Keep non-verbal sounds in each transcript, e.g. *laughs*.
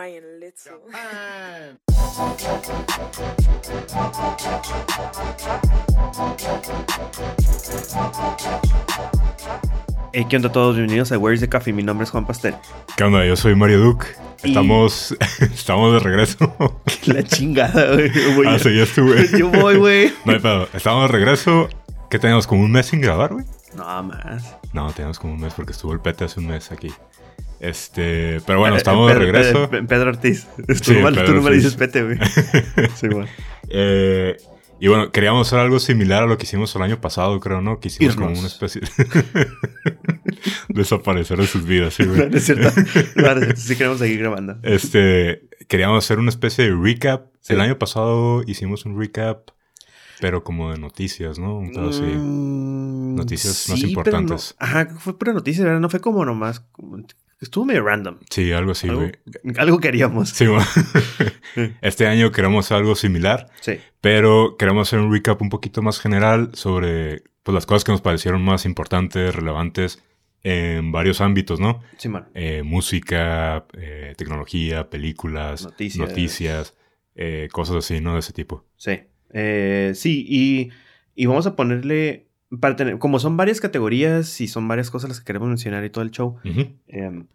Brian Little. Hey, ¿qué onda a todos? Bienvenidos a Where's the Coffee. Mi nombre es Juan Pastel. ¿Qué onda? Yo soy Mario Duke. Y- Estamos, *laughs* estamos de regreso. *laughs* La chingada, güey. Ah, sí, ya estuve. *laughs* Yo voy, güey. No hay pedo. Estamos de regreso. ¿Qué tenemos? ¿Como un mes sin grabar, güey? No más. No, tenemos como un mes porque estuvo el pete hace un mes aquí. Este, pero bueno, Eh, estamos de Pedro- regreso. Pedro, Pedro Ortiz. *laughs* Sí, no, Pedro tú no me dices pete, güey. *laughs* Sí. Eh, y bueno, queríamos hacer algo similar a lo que hicimos el año pasado, creo, ¿no? Que hicimos como una especie *laughs* Desaparecer de sus vidas, sí, güey. no es cierto. No, no es cierto. Sí queremos seguir grabando. Este, queríamos hacer una especie de recap. Sí. El año pasado hicimos un recap, pero como de noticias, ¿no? Un pedo así. Mm, Noticias más pero importantes. no- Ajá, fue pura noticia, ¿verdad? No fue como nomás. Estuvo medio random. Sí, algo así, güey. algo queríamos. Sí, bueno. *laughs* este año queremos algo similar, Sí. pero queremos hacer un recap un poquito más general sobre pues, las cosas que nos parecieron más importantes, relevantes en varios ámbitos, ¿no? Sí, man. Eh, música, eh, tecnología, películas, Noticias. noticias, eh, cosas así, ¿no? De ese tipo. Sí. Eh, sí, y, y vamos a ponerle. Para tener, como son varias categorías y son varias cosas las que queremos mencionar y todo el show, Ujú. em,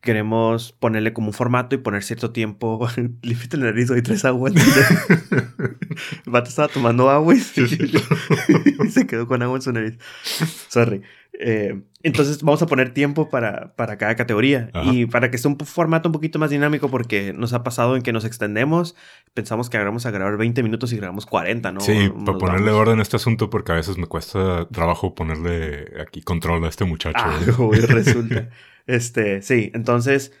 queremos ponerle como un formato y poner cierto tiempo. *laughs* Límite la nariz, hoy tres aguas. *laughs* el vato estaba tomando agua y se, *laughs* y se quedó con agua en su nariz. Sorry. Eh, entonces vamos a poner tiempo para, para cada categoría Ajá. y para que sea un formato un poquito más dinámico porque nos ha pasado en que nos extendemos, pensamos que vamos a grabar 20 minutos y grabamos 40, ¿no? sí, Nos para ponerle vamos. orden a este asunto porque a veces me cuesta trabajo ponerle aquí control a este muchacho. Ah, *laughs* güey. güey, resulta. *laughs* este, sí, entonces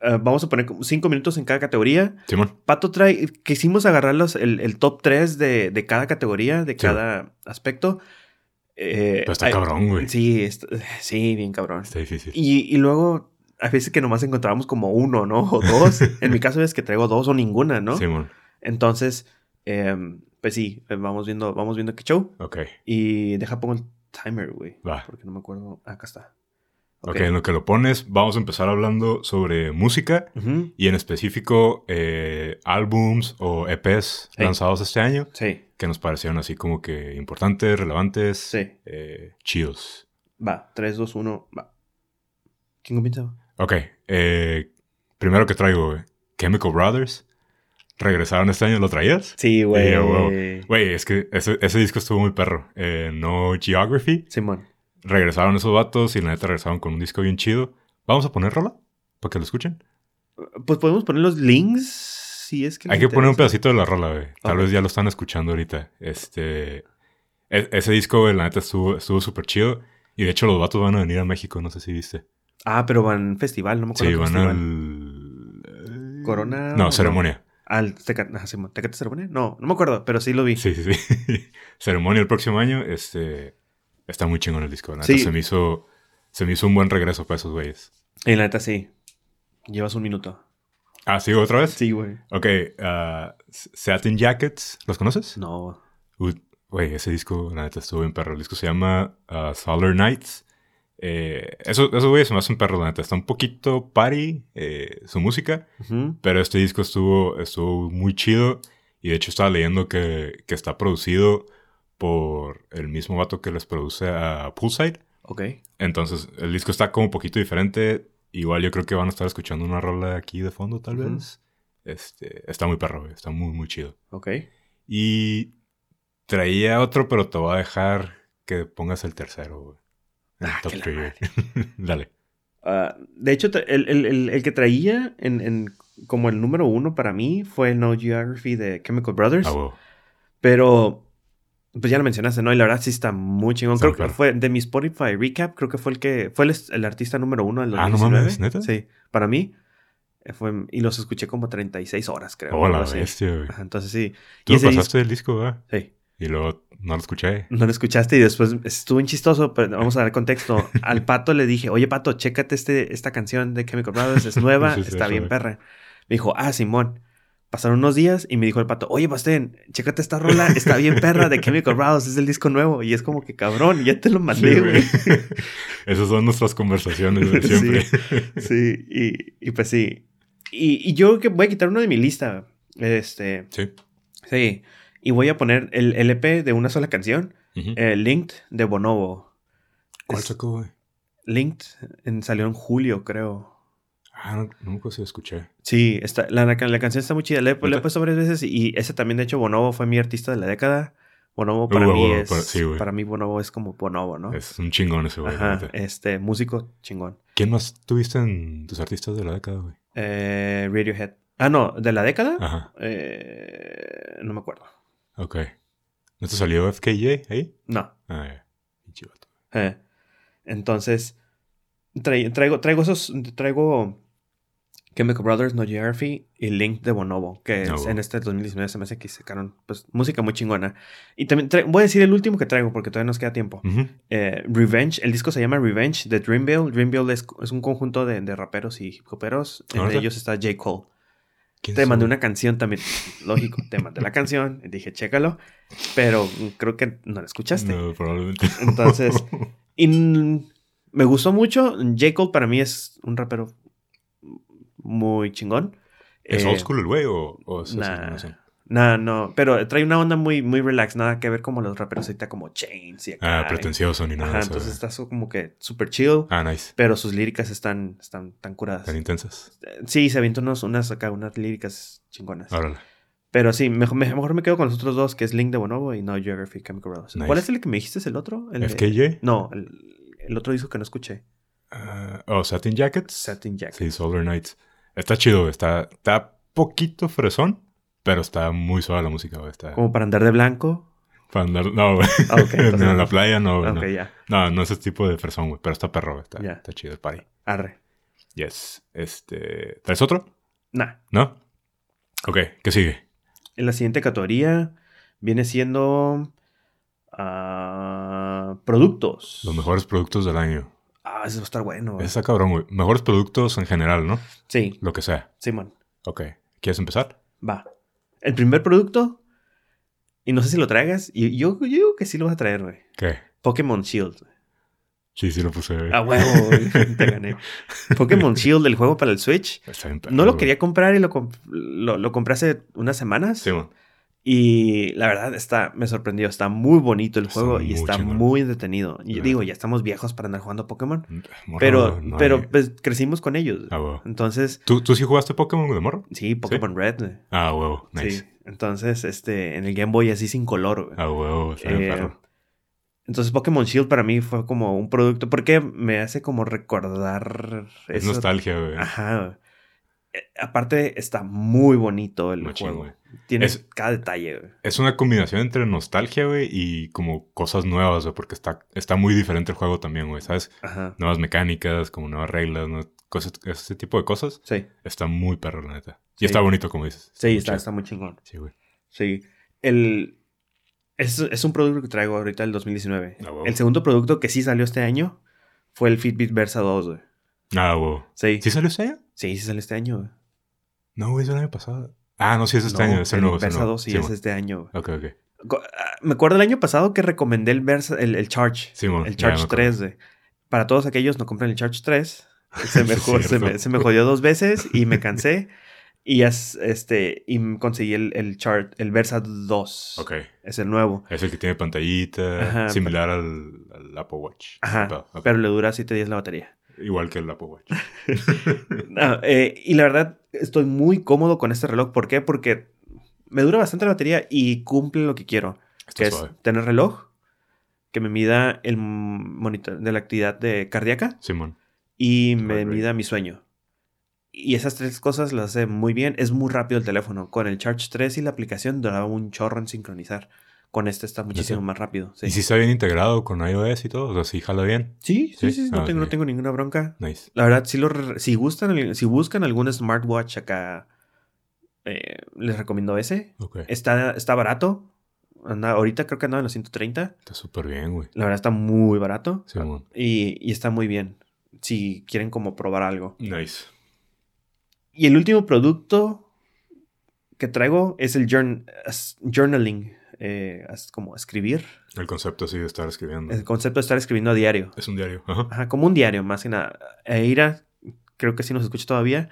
eh, vamos a poner 5 minutos en cada categoría. Simón. Pato trae, quisimos agarrar los- el, el top 3 de, de cada categoría, de Sí. cada aspecto. Eh, Pero está cabrón, güey. Sí, *sighs* sí, bien cabrón. Está difícil. Y, y luego, a veces que nomás encontrábamos como uno, ¿no? O dos. *laughs* en mi caso es que traigo dos o ninguna, ¿no? Simón. Entonces, em, pues sí, vamos viendo, vamos viendo qué show. Ok. Y deja pongo el timer, güey. Va. Porque no me acuerdo. Ah, acá está. Ok, en lo que lo pones, vamos a empezar hablando sobre música y en específico eh, álbums o EPs Sí. lanzados este año Sí, que nos parecieron así como que importantes, relevantes, sí. eh, chidos. Va. 3, 2, 1, va. ¿Quién comienza? Ok, eh, primero que traigo, güey, Chemical Brothers. ¿Regresaron este año? ¿Lo traías? Sí, güey. Güey, es que ese, ese disco estuvo muy perro. Eh, no Geography. Simón. Regresaron esos vatos y la neta regresaron con un disco bien chido. ¿Vamos a poner rola? Para que lo escuchen. Pues podemos poner los links si es que. Hay que poner un pedacito de la rola, güey. Tal vez ya lo están escuchando ahorita. Este. e- ese disco, güey, la neta estuvo estuvo súper chido. Y de hecho, los vatos van a venir a México, no sé si viste. Ah, pero van festival, no me acuerdo. Sí, van al. Corona. No, ceremonia. Al Simón. ¿Tecate ceremonia? No, no me acuerdo, pero sí lo vi. Sí, sí, sí. *laughs* ceremonia el próximo año. Este. Está muy chingón el disco. La neta Sí. se me hizo. Se me hizo un buen regreso para esos güeyes. Y la neta sí. Llevas un minuto. Ah, ¿sigo otra vez? Sí, güey. Ok. ah, Satin Jackets. ¿Los conoces? No. Güey, ese disco, la neta, estuvo bien perro. El disco se llama uh, Solar Nights. Eh, eso, eso, güey, se me hace un perro, la neta. Está un poquito party eh, su música, pero este disco estuvo, estuvo muy chido. Y de hecho estaba leyendo que, que está producido por el mismo vato que les produce a Poolside. Ok. Entonces, el disco está como un poquito diferente. Igual yo creo que van a estar escuchando una rola aquí de fondo, tal vez. Este, está muy perro, güey. Está muy, muy chido. Ok. Y traía otro, pero te voy a dejar que pongas el tercero, güey. Ah, top la. *laughs* Dale. Ah, de hecho, el, el- el- el que traía en, en- como el número uno para mí fue No Geography de Chemical Brothers. Ah, huevo. Pero, pues ya lo mencionaste, ¿no? Y la verdad sí está muy chingón. Está Creo muy que fue de mi Spotify recap, creo que fue el que fue el, el artista número uno del Ah, no 2019. mames, ¿neta? Sí, para mí. eh, Fue, y los escuché como 36 horas, creo. Oh, la bestia, güey. Entonces sí. Tú Y lo pasaste del disco, ¿verdad? Sí. Y luego no lo escuché. No lo escuchaste y después estuvo bien chistoso, pero vamos a dar contexto. *laughs* Al pato le dije, oye pato, chécate este, esta canción de Chemical Brothers, es nueva, *laughs* Sí, sí, está sí, bien perra. Me dijo, ah, Simón. Pasaron unos días y me dijo el pato, oye, Bastén, chécate esta rola, está bien perra de Chemical Brothers, es el disco nuevo. Y es como que cabrón, ya te lo mandé, Sí, güey. *laughs* Esas son nuestras conversaciones de *laughs* siempre. *laughs* Sí, y, y pues sí. Y, y yo voy a quitar uno de mi lista. Este. Sí. Sí. Y voy a poner el LP de una sola canción. Ujú. eh, Linked de Bonobo. ¿Cuál sacó, güey? Linked en- salió en julio, creo. Ah, no, no me acuerdo si lo escuché. Sí, está, la, la, la canción está muy chida. Le, le he puesto varias veces y ese también, de hecho, Bonobo fue mi artista de la década. Bonobo para Uh, mí uh, es... para- sí, güey. para mí Bonobo es como Bonobo, ¿no? Es un chingón ese, güey. Ajá, este, músico chingón. ¿Quién más tuviste en tus artistas de la década, güey? Eh, Radiohead. Ah, no, ¿de la década? Ajá, Eh, no me acuerdo. ok. ¿No te salió FKJ ahí? No. Ah, ya. Vato. Eh, Entonces, trai- traigo, traigo esos, traigo Chemical Brothers, No Geography y Link de Bonobo, que Ah, es- en este 2019 se me hace que sacaron pues, música muy chingona. Y también voy a decir el último que traigo porque todavía nos queda tiempo. Ujú. Eh, Revenge, el disco se llama Revenge de Dreamville. Dreamville es, es un conjunto de, de raperos y hip hoperos. Entre ellos está J. Cole. ¿Quién Te es mandé una canción también. *laughs* Lógico, te mandé la canción. Dije, chécalo. Pero creo que no la escuchaste. No, probablemente. Entonces, y n- me gustó mucho. J. Cole para mí es un rapero muy chingón. ¿Es Eh, old school el güey o, o es nah. Nah, no, pero trae una onda muy, muy relax, nada que ver como los raperos ahorita como Chains y acá. Ah, pretencioso ni nada Ajá, entonces está su- como que súper chill, Ah, nice. pero sus líricas están, están tan curadas. Tan intensas. Eh, Sí, se avientan unos, unas acá, unas líricas chingonas. Órale. Pero sí, mejor, me- mejor me quedo con los otros dos, que es Link de Bonobo y No Geography Chemical Brothers. Nice. ¿Cuál es el que me dijiste? ¿Es el otro? El de- ¿FKJ? No, el, el otro disco que no escuché. Ah, oh, Satin Jackets. Satin Jacket. Sí, Solar Nights. Está chido. Está, está poquito fresón, pero está muy suave la música, güey. Está Como para andar de blanco. para andar... No, güey. Ah, ok, *laughs* entonces no, en la playa no, güey. Ok, no. No, no es ese tipo de fresón, güey. Pero está perro, güey. Está, está chido el party. Arre. Yes. Este... ¿Traes otro? Nah. ¿No? Ok, ¿qué sigue? En la siguiente categoría viene siendo. ah, productos. Los mejores productos del año. Ah, eso va a estar bueno. güey. Está cabrón, güey. Mejores productos en general, ¿no? Sí, Lo que sea. Simón. Ok. ¿Quieres empezar? Va. El primer producto. Y no sé si lo traigas. Y yo, yo digo que sí lo vas a traer, güey. ¿Qué? Pokémon Shield. Sí, sí lo puse. güey. A huevo, güey. *laughs* Te gané. Pokémon Shield, el juego para el Switch. Está bien No lo güey. quería comprar y lo, comp- lo, lo compré hace unas semanas. Sí, man. Y la verdad está, me sorprendió. Está muy bonito el juego y está muy entretenido. Y digo, ya estamos viejos para andar jugando Pokémon. Morro, Pero, no pero hay- pues crecimos con ellos. Ah, huevo. Entonces, ¿Tú, ¿Tú sí jugaste Pokémon de morro? sí, Pokémon Red. Ah, huevo. Nice. Sí. Entonces, este, en el Game Boy así sin color. Ah, huevo. Está bien Eh, entonces, Pokémon Shield para mí fue como un producto. Porque me hace como recordar. Es eso- nostalgia, güey. Ajá. Eh, aparte, está muy bonito el Machín, juego. güey. Tiene Es- cada detalle. güey. Es una combinación entre nostalgia, güey, y como cosas nuevas, güey, porque está, está muy diferente el juego también, güey, ¿sabes? Ajá. Nuevas mecánicas, como nuevas reglas, ¿no? Cosas, ese tipo de cosas. Sí. Está muy perro, la neta. Y Sí. está bonito, como dices. Sí, está, está muy chingón. Sí, güey. Sí. El. Es, es un producto que traigo ahorita el 2019. Ah, huevo. El segundo producto que sí salió este año fue el Fitbit Versa 2, güey. Ah, huevo. Sí. ¿Sí salió este año? Sí, sí salió este año, güey. No, güey, es el año pasado. Ah, no, sí es este No, año. Es el nuevo. Versa nuevo. 2 sí, Sí, es este año, güey. Ok, ok. Ah, Me acuerdo el año pasado que recomendé el Versa, el, el Charge. Sí, mon, el Charge acuerdo. 3, güey. Para todos aquellos, no compren el Charge 3. *laughs* Se me, se, me, se me jodió dos veces y me cansé. y es, este, y conseguí el, el Charge, el Versa 2. Ok. Es el nuevo. Es el que tiene pantallita, Ajá, similar al, al Apple Watch. Ajá. Pero le dura 7 días la batería. Igual que el Apple Watch. *laughs* No, eh, y la verdad, estoy muy cómodo con este reloj. ¿Por qué? Porque me dura bastante la batería y cumple lo que quiero. Está que es suave. tener reloj que me mida el monitor de la actividad de cardíaca Simón. y me mida mi sueño. Y esas tres cosas las hace muy bien. Es muy rápido el teléfono. Con el Charge 3 y la aplicación duraba un chorro en sincronizar. Con este está muchísimo más rápido. Sí, ¿Y si está bien integrado con iOS y todo? O sea, sí jala bien. sí, sí, ¿Sí? sí, no, Ah, tengo, no ok. tengo ninguna bronca. Nice. La verdad, si, lo, si, gustan, si buscan algún smartwatch acá, eh, les recomiendo ese. Ok. Está, está barato. Anda, ahorita creo que andaba en los 130. Está súper bien, güey. La verdad está muy barato. Simón. Y, y está muy bien. Si quieren como probar algo. Nice. Y el último producto que traigo es el journ- journaling. Eh, como escribir. El concepto así de estar escribiendo. El concepto de estar escribiendo a diario. Es un diario. Ajá. Ajá, como un diario, más que nada. Eira, creo que sí nos escucha todavía.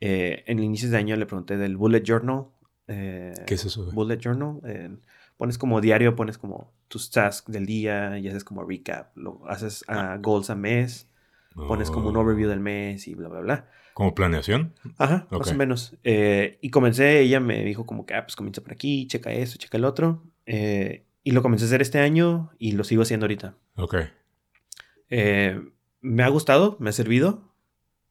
Eh, en inicios de año le pregunté del Bullet Journal. eh, ¿Qué es eso? Bullet Journal. eh, pones como diario, pones como tus tasks del día y haces como recap. Lo, haces ah, goals a mes, pones como un Oh. overview del mes y bla, bla, bla. ¿Como planeación? Ajá, Ok. más o menos. Eh, y comencé, ella me dijo como que, ah, pues comienza por aquí, checa esto, checa el otro. Eh, y lo comencé a hacer este año y lo sigo haciendo ahorita. Ok. Eh, me ha gustado, me ha servido.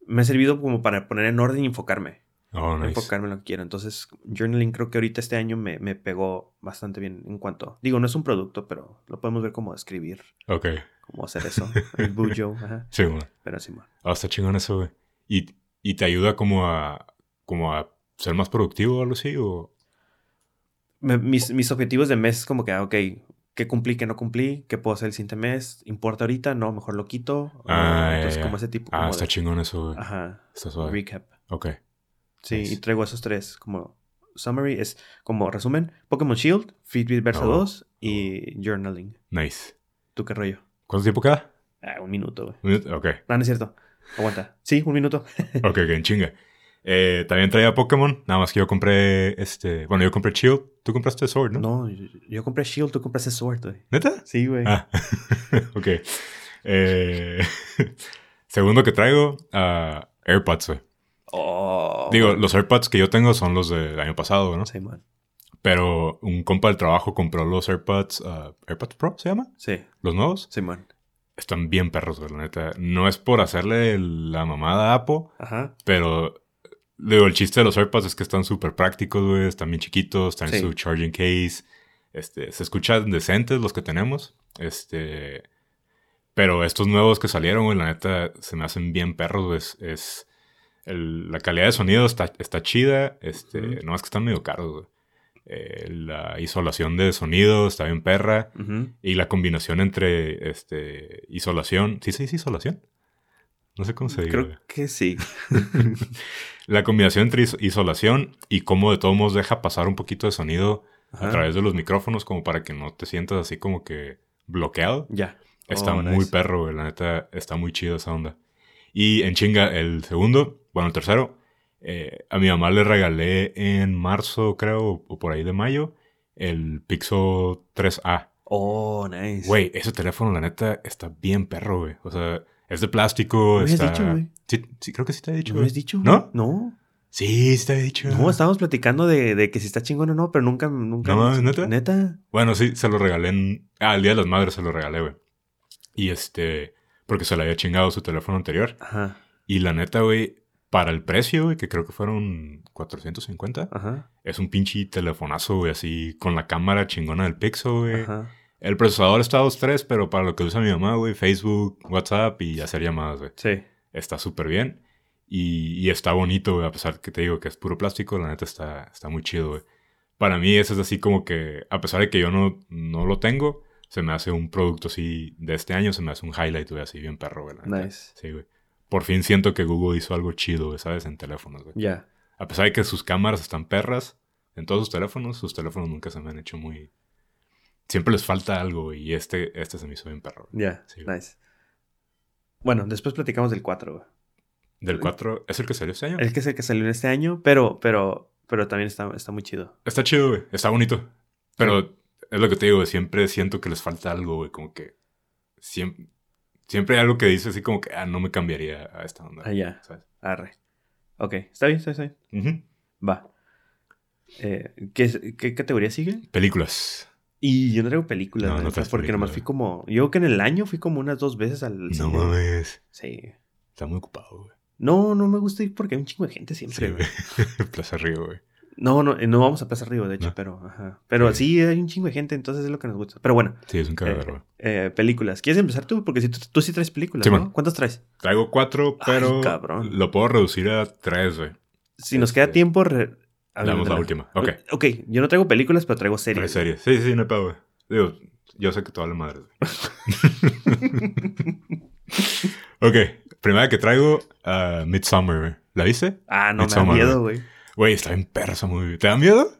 Me ha servido como para poner en orden y enfocarme. Oh, nice. Enfocarme en lo que quiero. Entonces, journaling creo que ahorita este año me, me pegó bastante bien en cuanto... Digo, no es un producto, pero lo podemos ver como escribir, Ok. Cómo hacer eso. El Bujo, *laughs* ajá. Sí, güey. Pero sí, man. Ah, está chingón eso, güey. ¿Y, y te ayuda como a, como a ser más productivo o algo así? ¿O? Me- mis, mis objetivos de mes es como que, ah, ok, ¿qué cumplí, qué no cumplí? ¿Qué puedo hacer el siguiente mes? ¿Importa ahorita? No, mejor lo quito. Ah, ya, entonces, como ese tipo Ah, está de- chingón eso, güey. Ajá, Está suave. recap. Ok. Sí, Nice. y traigo esos tres como summary, es como resumen, Pokémon Shield, Fitbit Versa Oh. 2 y Journaling. Nice. ¿Tú qué rollo? ¿Cuánto tiempo queda? Ah, un minuto, güey. Un minuto. Ok. No, no es cierto. Aguanta. Sí, un minuto. *laughs* Ok, ok, en chinga. Eh, también traía Pokémon. Nada más que yo compré este. Bueno, yo compré Shield. Tú compraste Sword, ¿no? No, yo, yo compré Shield, tú compraste Sword, güey. ¿Neta? Sí, güey. Ah, *laughs* ok. Eh, *laughs* segundo que traigo, ah, AirPods, güey. Oh. Digo, los AirPods que yo tengo son los del año pasado, ¿no? Sí, man. Pero un compa del trabajo compró los AirPods, ah, AirPods Pro, ¿se llama? Sí, Los nuevos. sí, man. Están bien perros, güey, la neta. No es por hacerle la mamada a Apple, Ajá. pero digo, el chiste de los AirPods es que están súper prácticos, güey. Están bien chiquitos, están Sí. en su charging case. Este, se escuchan decentes los que tenemos. Este, pero estos nuevos que salieron, güey, la neta, se me hacen bien perros, güey. Es, es- el- la calidad de sonido está, está chida. Este, no es que están medio caros, güey. Eh, la isolación de sonido está bien perra. Y la combinación entre este, isolación. ¿Sí se dice isolación? No sé cómo se dice. Creo que sí. *laughs* *laughs* La combinación entre is- isolación y cómo de todos modos deja pasar un poquito de sonido a través de los micrófonos, como para que no te sientas así como que bloqueado. Ya. Está Oh, muy nice. perro, güey. La neta, está muy chido esa onda. Y en chinga, el segundo, bueno, el tercero, eh, a mi mamá le regalé en marzo, creo, o por ahí de mayo, el Pixel 3A. Oh, nice. Güey, ese teléfono, la neta, está bien perro, güey. O sea, es de plástico. ¿Me habías está... dicho, güey? Sí, sí, creo que sí te he dicho. ¿No me has dicho? ¿No? No. Sí, sí te había dicho. No, estábamos platicando de, de que si está chingón o no, pero nunca, nunca. No, ¿neta? Neta. Bueno, sí, se lo regalé en... Ah, el Día de las Madres se lo regalé, güey. Y este... Porque se le había chingado su teléfono anterior. Ajá, Y la neta, güey, para el precio, güey, que creo que fueron 450, ajá, es un pinche telefonazo, güey, así con la cámara chingona del Pixel, güey. ajá. El procesador está a 2.3, pero para lo que usa mi mamá, güey, Facebook, WhatsApp y hacer llamadas, güey. Sí. está súper bien. Y, y está bonito, güey, a pesar que te digo que es puro plástico, la neta está, está muy chido, güey. Para mí eso es así como que, a pesar de que yo no, no lo tengo, se me hace un producto así de este año, se me hace un highlight, güey, así bien perro, güey. la neta. Nice. Sí, güey. Por fin siento que Google hizo algo chido, ¿sabes? En teléfonos, güey. Ya. A pesar de que sus cámaras están perras en todos sus teléfonos, sus teléfonos nunca se me han hecho muy... Siempre les falta algo, y este, este se me hizo bien perro. Ya. Sí, güey. nice. Bueno, después platicamos del 4, güey. Del 4, ¿es el que salió este año? El que es el que salió este año, pero, pero, pero también está, está muy chido. Está chido, güey. Está bonito. Pero es lo que te digo. Siempre siento que les falta algo, güey. Como que siempre, siempre hay algo que dice así como que, ah, no me cambiaría a esta onda. Ah, ya. ¿sabes? Arre. Ok, está bien, está bien. está bien. Va. Eh, ¿qué, ¿Qué categoría sigue? Películas. Y yo no traigo películas, No, no porque nomás fui como. Yo creo que en el año fui como unas dos veces al No cine. mames. Sí. Está muy ocupado, güey. No, no me gusta ir porque hay un chingo de gente Sí, siempre. güey. güey. *laughs* Plaza Río, güey. No, no, eh, no vamos a Plaza Río, de hecho, No. pero, ajá. Pero Sí. sí, hay un chingo de gente, entonces es lo que nos gusta. Pero bueno, Sí, es un eh, cagadero, güey. eh, películas. ¿Quieres empezar tú? Porque si tú, tú sí traes películas, Sí, ¿no? ¿Cuántas traes? Traigo cuatro, Ay, pero cabrón. lo puedo reducir a tres, güey. Si nos queda Este, tiempo, re- Damos la última. Ok. Ok, yo no traigo películas, pero traigo series. Tres series. Sí, sí, no hay güey. Digo, yo sé que tú hablas madres, güey. *laughs* ok. Primera que traigo, uh, Midsummer, güey. ¿La viste? Ah, no, me da miedo, güey. Güey, está bien perra esa movie. ¿Te da miedo?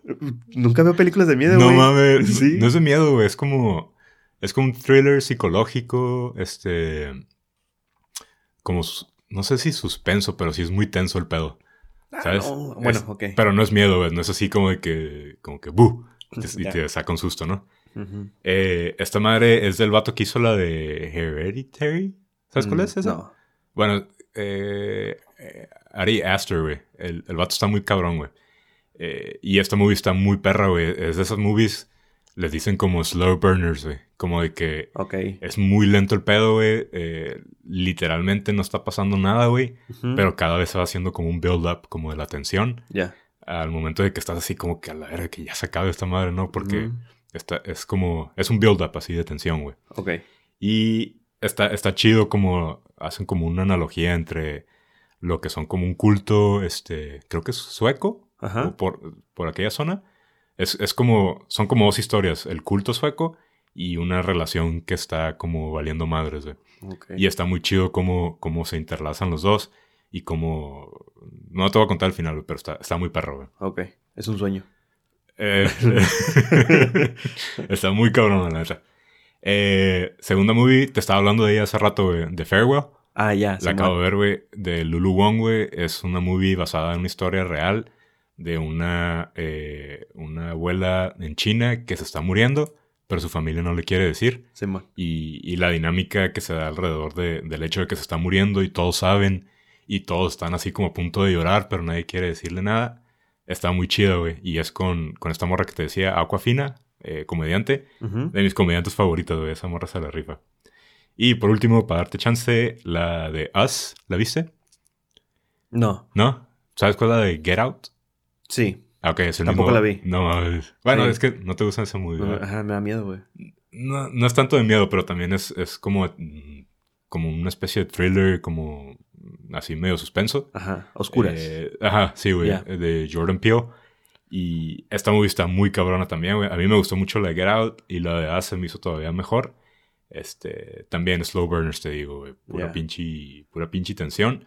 Nunca veo películas de miedo, no güey. mames. Sí. No es de miedo, güey. Es como. Es como un thriller psicológico. Este. Como. No sé si suspenso, pero sí es muy tenso el pedo. Ah, no, Bueno, Es- ok. Pero no es miedo, güey. No es así como de que, como que, ¡bu! Y te- te saca un susto, ¿no? Eh, esta madre es del vato que hizo la de Hereditary. ¿Sabes cuál Mm, es esa? No. Bueno, eh, eh, Ari Aster, güey. El, el vato está muy cabrón, güey. Eh, y esta movie está muy perra, güey. Es de esas movies, les dicen como slow burners, güey. Como de que Ok. es muy lento el pedo, güey. Eh, literalmente no está pasando nada, güey. Ujú. Pero cada vez se va haciendo como un build-up, como de la tensión. Ya. Al momento de que estás así como que a la verga, que ya se acabe esta madre, ¿no? Porque Mm, está, es como, es un build-up así de tensión, güey. Ok. Y está, está chido como hacen como una analogía entre lo que son como un culto, este, creo que es sueco, Ajá. por, por aquella zona. Es, es como, son como dos historias, el culto sueco y una relación que está como valiendo madres, güey. Y está muy chido cómo, cómo se interlazan los dos y cómo... No te voy a contar el final, pero está, está muy perro, güey. Ok. Es un sueño. Eh, *laughs* está muy cabrón, la neta. Eh, segunda movie, te estaba hablando de ella hace rato, güey, de Farewell. Ah, ya. La acabo de ver, güey, de Lulu Wong, güey. Es una movie basada en una historia real de una, eh, una abuela en China que se está muriendo, pero su familia no le quiere decir. Simón. Y, y la dinámica que se da alrededor de- del hecho de que se está muriendo y todos saben y todos están así como a punto de llorar, pero nadie quiere decirle nada. Está muy chido, güey. Y es con, con esta morra que te decía, Aquafina, eh, comediante. De mis comediantes favoritos, güey. Esa morra se la rifa. Y por último, para darte chance, la de Us. ¿La viste? No. ¿No? ¿Sabes cuál es la de Get Out? Sí. Ah, ok, es el Tampoco mismo- la vi. No, bueno, Sí. es que no te gusta esa movie. Ajá, me da miedo, güey. No, no es tanto de miedo, pero también es, es como, como una especie de thriller, como así medio suspenso. Ajá. Oscuras. Eh, ajá, sí, güey. De Jordan Peele. Y esta movie está muy cabrona también, güey. A mí me gustó mucho la de Get Out y la de Us me hizo todavía mejor. Este, también Slow Burners, te digo, güey. Pura, Ya. pinche, pura pinche tensión.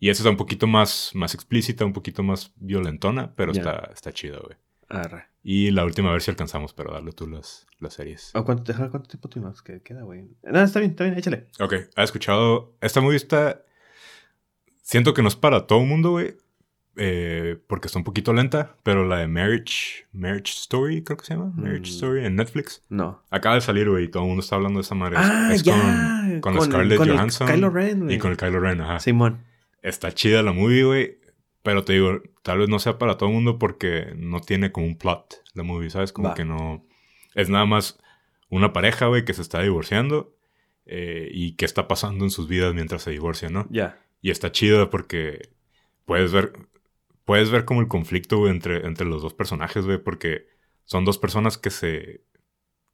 Y esta está un poquito más, más explícita, un poquito más violentona, pero está, está chido, güey. Arre. Y la última, a ver si alcanzamos, pero darle tú las, las series. ¿A ¿Cuánto, deja- ¿Cuánto tiempo tuvimos que queda, güey? No, está bien, está bien, échale. Ok, ¿has escuchado? Esta movie está... Siento que no es para todo el mundo, güey. Eh, porque está un poquito lenta. Pero la de Marriage... Marriage Story, creo que se llama. Marriage Mm. Story en Netflix. No. Acaba de salir, güey. Y todo el mundo está hablando de esa madre. Es- Ah, es ya. con, con Scarlett con el Johansson. Kylo Ren, güey. y con el Kylo Ren, ajá. Simón. Está chida la movie, güey. Pero te digo, tal vez no sea para todo el mundo porque no tiene como un plot la movie, ¿sabes? Como Va. que no... Es nada más una pareja, güey, que se está divorciando eh, y qué está pasando en sus vidas mientras se divorcian, ¿no? Ya. Y está chido porque puedes ver, puedes ver como el conflicto, güey, entre, entre los dos personajes, güey, porque son dos personas que se,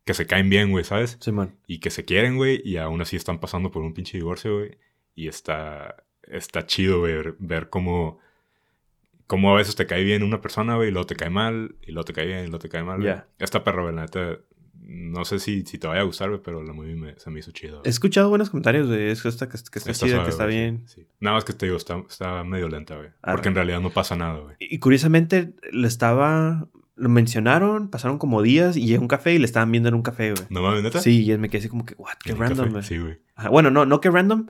que se caen bien, güey, ¿sabes? Simón. Y que se quieren, güey, y aún así están pasando por un pinche divorcio, güey. Y está, está chido, güey, ver, ver cómo, cómo a veces te cae bien una persona, güey, y luego te cae mal, y luego te cae bien, y luego te cae mal. Ya. Esta perra, güey, la neta, no sé si, si te vaya a gustar, pero la movie me- se me hizo chido. He escuchado buenos comentarios de esta, que, que está chida, que está güey, sí, bien. sí. Nada más que te digo, está, está medio lenta, güey. Porque en realidad no pasa nada, güey. Y curiosamente, le estaba. Lo mencionaron, pasaron como días y llegó un café y le estaban viendo en un café, güey. ¿No mames, neta? Sí, y me quedé así como que, what, qué ¿En el random, güey. Sí, güey. Bueno, no, no que random.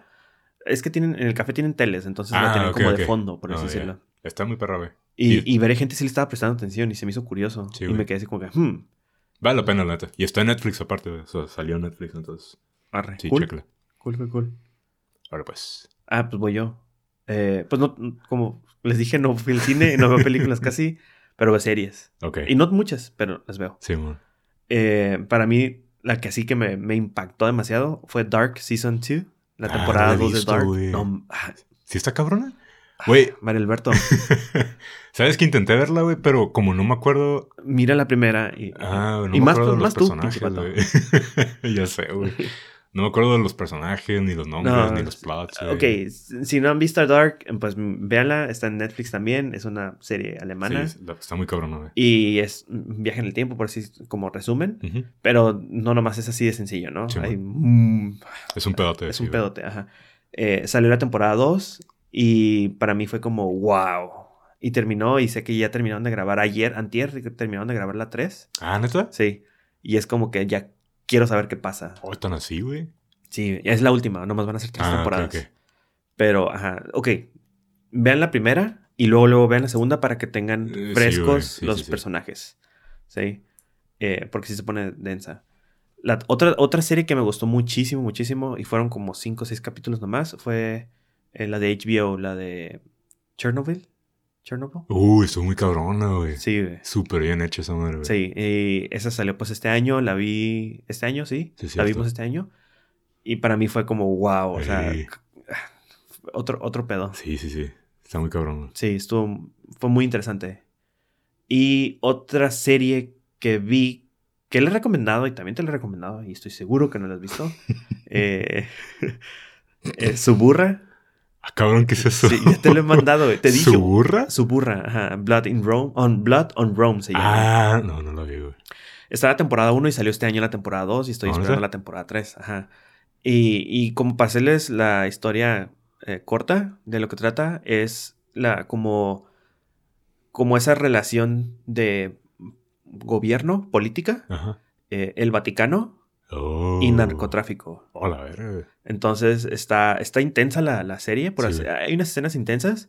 Es que tienen, en el café tienen teles, entonces la Ah, tienen ok, como de fondo, por así Ah, ya. decirlo. Está muy perra, güey. Y, Y- y veré gente sí le estaba prestando atención y se me hizo curioso. Sí, y me quedé así como que, hmm, Vale la pena, la neta. Y está en Netflix aparte, güey. O sea, salió en Netflix, entonces. arre. Sí, cool. cool, cool, cool. Ahora pues. Ah, pues voy yo. Eh, pues no, como les dije, no fui al cine, no veo películas casi, pero veo series. Ok. Y no muchas, pero las veo. Sí, man. Eh, para mí, la que así que me, me impactó demasiado fue Dark Season 2, la Ah, temporada no la he 2 de Dark. No, ah, ¿Sí está cabrona? Güey. Mario Alberto, *laughs* ¿Sabes que intenté verla, güey? Pero como no me acuerdo. mira la primera y, Ah, no y me más, acuerdo de los personajes, güey. *laughs* ya sé, güey. *laughs* No me acuerdo de los personajes, ni los nombres, No, ni los plots. Ok, si no han visto Dark, pues véanla, está en Netflix también, es una serie alemana. Sí, está muy cabrona, güey. Y es un viaje en el tiempo, por así como resumen. Pero no nomás es así de sencillo, ¿no? Sí, Hay, mm, Es un pedote. es sí, un pedote, ajá. Eh, salió la temporada 2 y para mí fue como, wow. Y terminó, y sé que ya terminaron de grabar ayer, antier, terminaron de grabar la 3. Ah, ¿neta? Sí. Y es como que ya quiero saber qué pasa. Oh, tan así, güey. Sí, es la última, nomás van a ser tres Ah, temporadas. ok. Pero, ajá, ok. Vean la primera y luego, luego vean la segunda para que tengan Eh, sí, frescos güey. Sí, los sí, sí. personajes. Sí. Eh, porque sí se pone densa. La otra, otra serie que me gustó muchísimo, muchísimo, y fueron como 5 o 6 capítulos nomás, fue eh, la de HBO, la de Chernobyl. ¿Chernobyl? Uy, estuvo muy cabrona, güey. Sí, güey. Súper bien hecha esa madre, güey. Sí, y esa salió pues este año, la vi este año, sí, Sí, la vimos este año. Y para mí fue como wow, o sea, Sí. otro, otro pedo. Sí, sí, sí. Está muy cabrón. Sí, estuvo, fue muy interesante. Y otra serie que vi, que le he recomendado y también te la he recomendado, y estoy seguro que no la has visto, *laughs* eh, eh, Suburra. Ah, cabrón, ¿qué es eso? Sí, ya te lo he mandado, güey, te dicho. ¿Su burra? Suburra, ajá, Blood in Rome, on Blood on Rome se llama. Ah, no, no lo vi, güey. Está la temporada 1 y salió este año la temporada 2 y estoy ¿Ah, esperando la temporada 3. Ajá. Y, y como para hacerles la historia eh, corta de lo que trata, es la como, como esa relación de gobierno, política, Ajá. eh, el Vaticano Oh. y narcotráfico. Hola, güey. Entonces está, está intensa la, la serie. Por Sí, hay unas escenas intensas,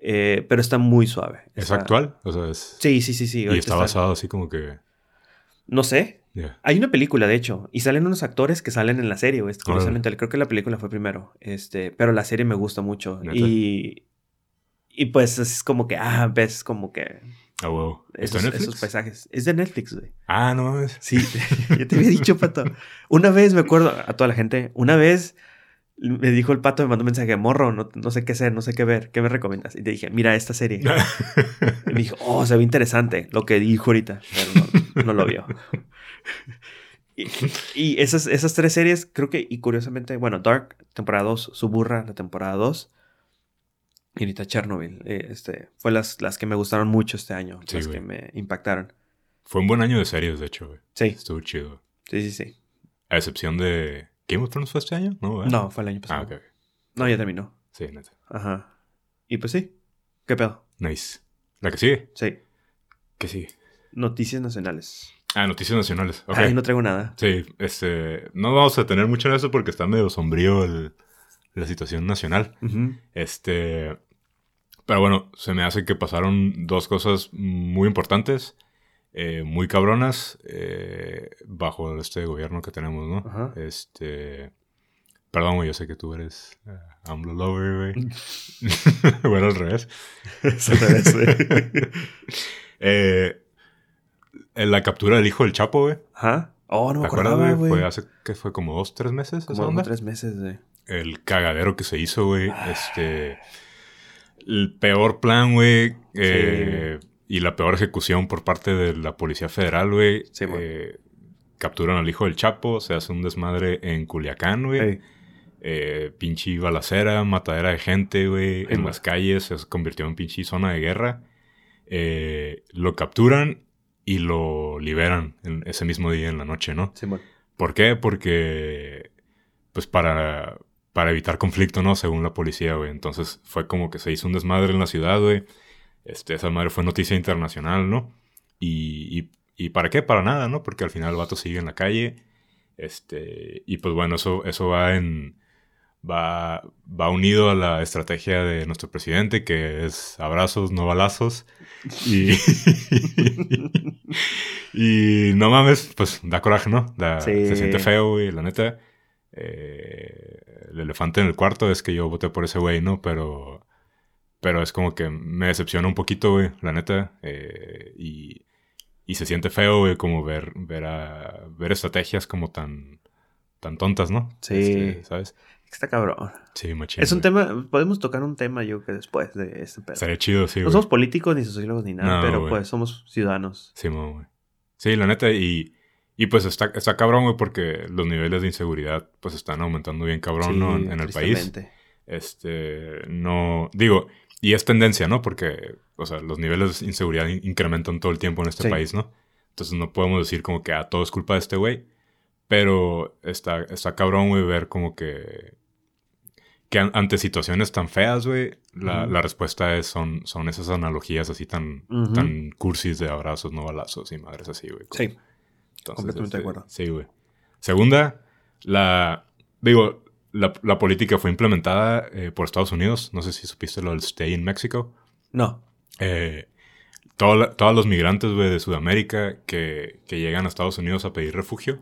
eh, pero está muy suave. ¿Es Está- actual? O sea, es... Sí, sí, sí, sí. y está basado así como que... No sé. Hay una película, de hecho, y salen unos actores que salen en la serie. Órale. Curiosamente, creo que la película fue primero. Este, pero la serie me gusta mucho. ¿Neta? Y. Y pues es como que, ah, ves como que Ah, wow. ¿Está esos, paisajes. Es de Netflix, güey. Ah, no mames. Sí, *laughs* ya te había dicho, pato. Una vez me acuerdo, a toda la gente, una vez me dijo el pato, me mandó un mensaje, morro, no, no sé qué hacer, no sé qué ver, ¿qué me recomiendas? Y te dije, mira esta serie. *laughs* Y me dijo, oh, se ve interesante lo que dijo ahorita, pero no, no lo vio. Y, y esas, esas tres series, creo que, y curiosamente, bueno, Dark, temporada 2, Suburra, la temporada 2, y ahorita Chernobyl, eh, este, fue las, las que me gustaron mucho este año, Sí, las güey. que me impactaron. Fue un buen año de series, de hecho, güey. Sí, Estuvo chido. sí, sí, sí. A excepción de... ¿Game of Thrones fue este año? No, ¿verdad? No, fue el año Ah, pasado. ok. ok. No, ya terminó. Sí, neta. Ajá. Y pues sí. ¿Qué pedo? Nice. ¿La que sigue? Sí. ¿Qué sigue? Noticias nacionales. Ah, Noticias Nacionales. Ok. Ay, no traigo nada. Sí, este... No vamos a tener mucho en eso porque está medio sombrío el- la situación nacional. Este. Pero bueno, se me hace que pasaron dos cosas muy importantes, eh, muy cabronas, eh, bajo este gobierno que tenemos, ¿no? Ajá. Este. Perdón, güey, yo sé que tú eres eh, AMLO lover, güey. *laughs* *laughs* bueno, al revés. Es al revés, güey. *laughs* Eh, la captura del hijo del Chapo, güey. Ajá. Oh, no me ¿Te acuerdas, acordaba, güey? Fue hace, ¿qué fue? ¿Como dos, tres meses? Como onda? tres meses, güey. el cagadero que se hizo, güey. Este. El peor plan, güey. eh, Y la peor ejecución por parte de la Policía Federal, güey. Sí, eh, capturan al hijo del Chapo, se hace un desmadre en Culiacán, güey. Ey. Eh, pinche balacera, matadera de gente, güey. en las calles, se convirtió en pinche zona de guerra. Eh, lo capturan y lo liberan en ese mismo día en la noche, ¿no? Simón. ¿Por qué? Porque, pues para, para evitar conflicto, ¿no? Según la policía, güey. Entonces fue como que se hizo un desmadre en la ciudad, güey. Este, esa madre fue noticia internacional, ¿no? Y, y, ¿y para qué? Para nada, ¿no? Porque al final el vato sigue en la calle. Este, y pues bueno, eso, eso va en... Va, va unido a la estrategia de nuestro presidente, que es abrazos, no balazos. Y, *laughs* y no mames, pues da coraje, ¿no? Da- Sí. Se siente feo, güey, la neta. Eh, el elefante en el cuarto es que yo voté por ese güey, ¿no? Pero, pero es como que me decepciona un poquito, güey, la neta. Eh, y, y se siente feo, güey, como ver, ver, a, ver estrategias como tan, tan tontas, ¿no? Sí. Este, ¿Sabes? Está cabrón. Sí, machín. Es un güey. tema, podemos tocar un tema yo que después de este pedo. Estaría chido, sí, No güey. somos políticos ni sociólogos ni nada, No, pero güey. pues somos ciudadanos. Sí, mo, güey. Sí, la neta, y, y pues está, está cabrón, güey, porque los niveles de inseguridad pues están aumentando bien cabrón, Sí, ¿no? En, en el país. Este, no, digo, y es tendencia, ¿no? Porque, o sea, los niveles de inseguridad in- incrementan todo el tiempo en este Sí. país, ¿no? Entonces no podemos decir como que a todo es culpa de este güey, pero está, está cabrón, güey, ver como que, que an- ante situaciones tan feas, güey, la, la respuesta es, son, son esas analogías así tan cursis de abrazos, no balazos y madres así, güey. Sí. Entonces, completamente de este, acuerdo. Sí, güey. Segunda, la. Digo, la, la política fue implementada eh, por Estados Unidos. No sé si supiste lo del Stay in Mexico. No. Eh, la- todos los migrantes, güey, de Sudamérica que, que llegan a Estados Unidos a pedir refugio,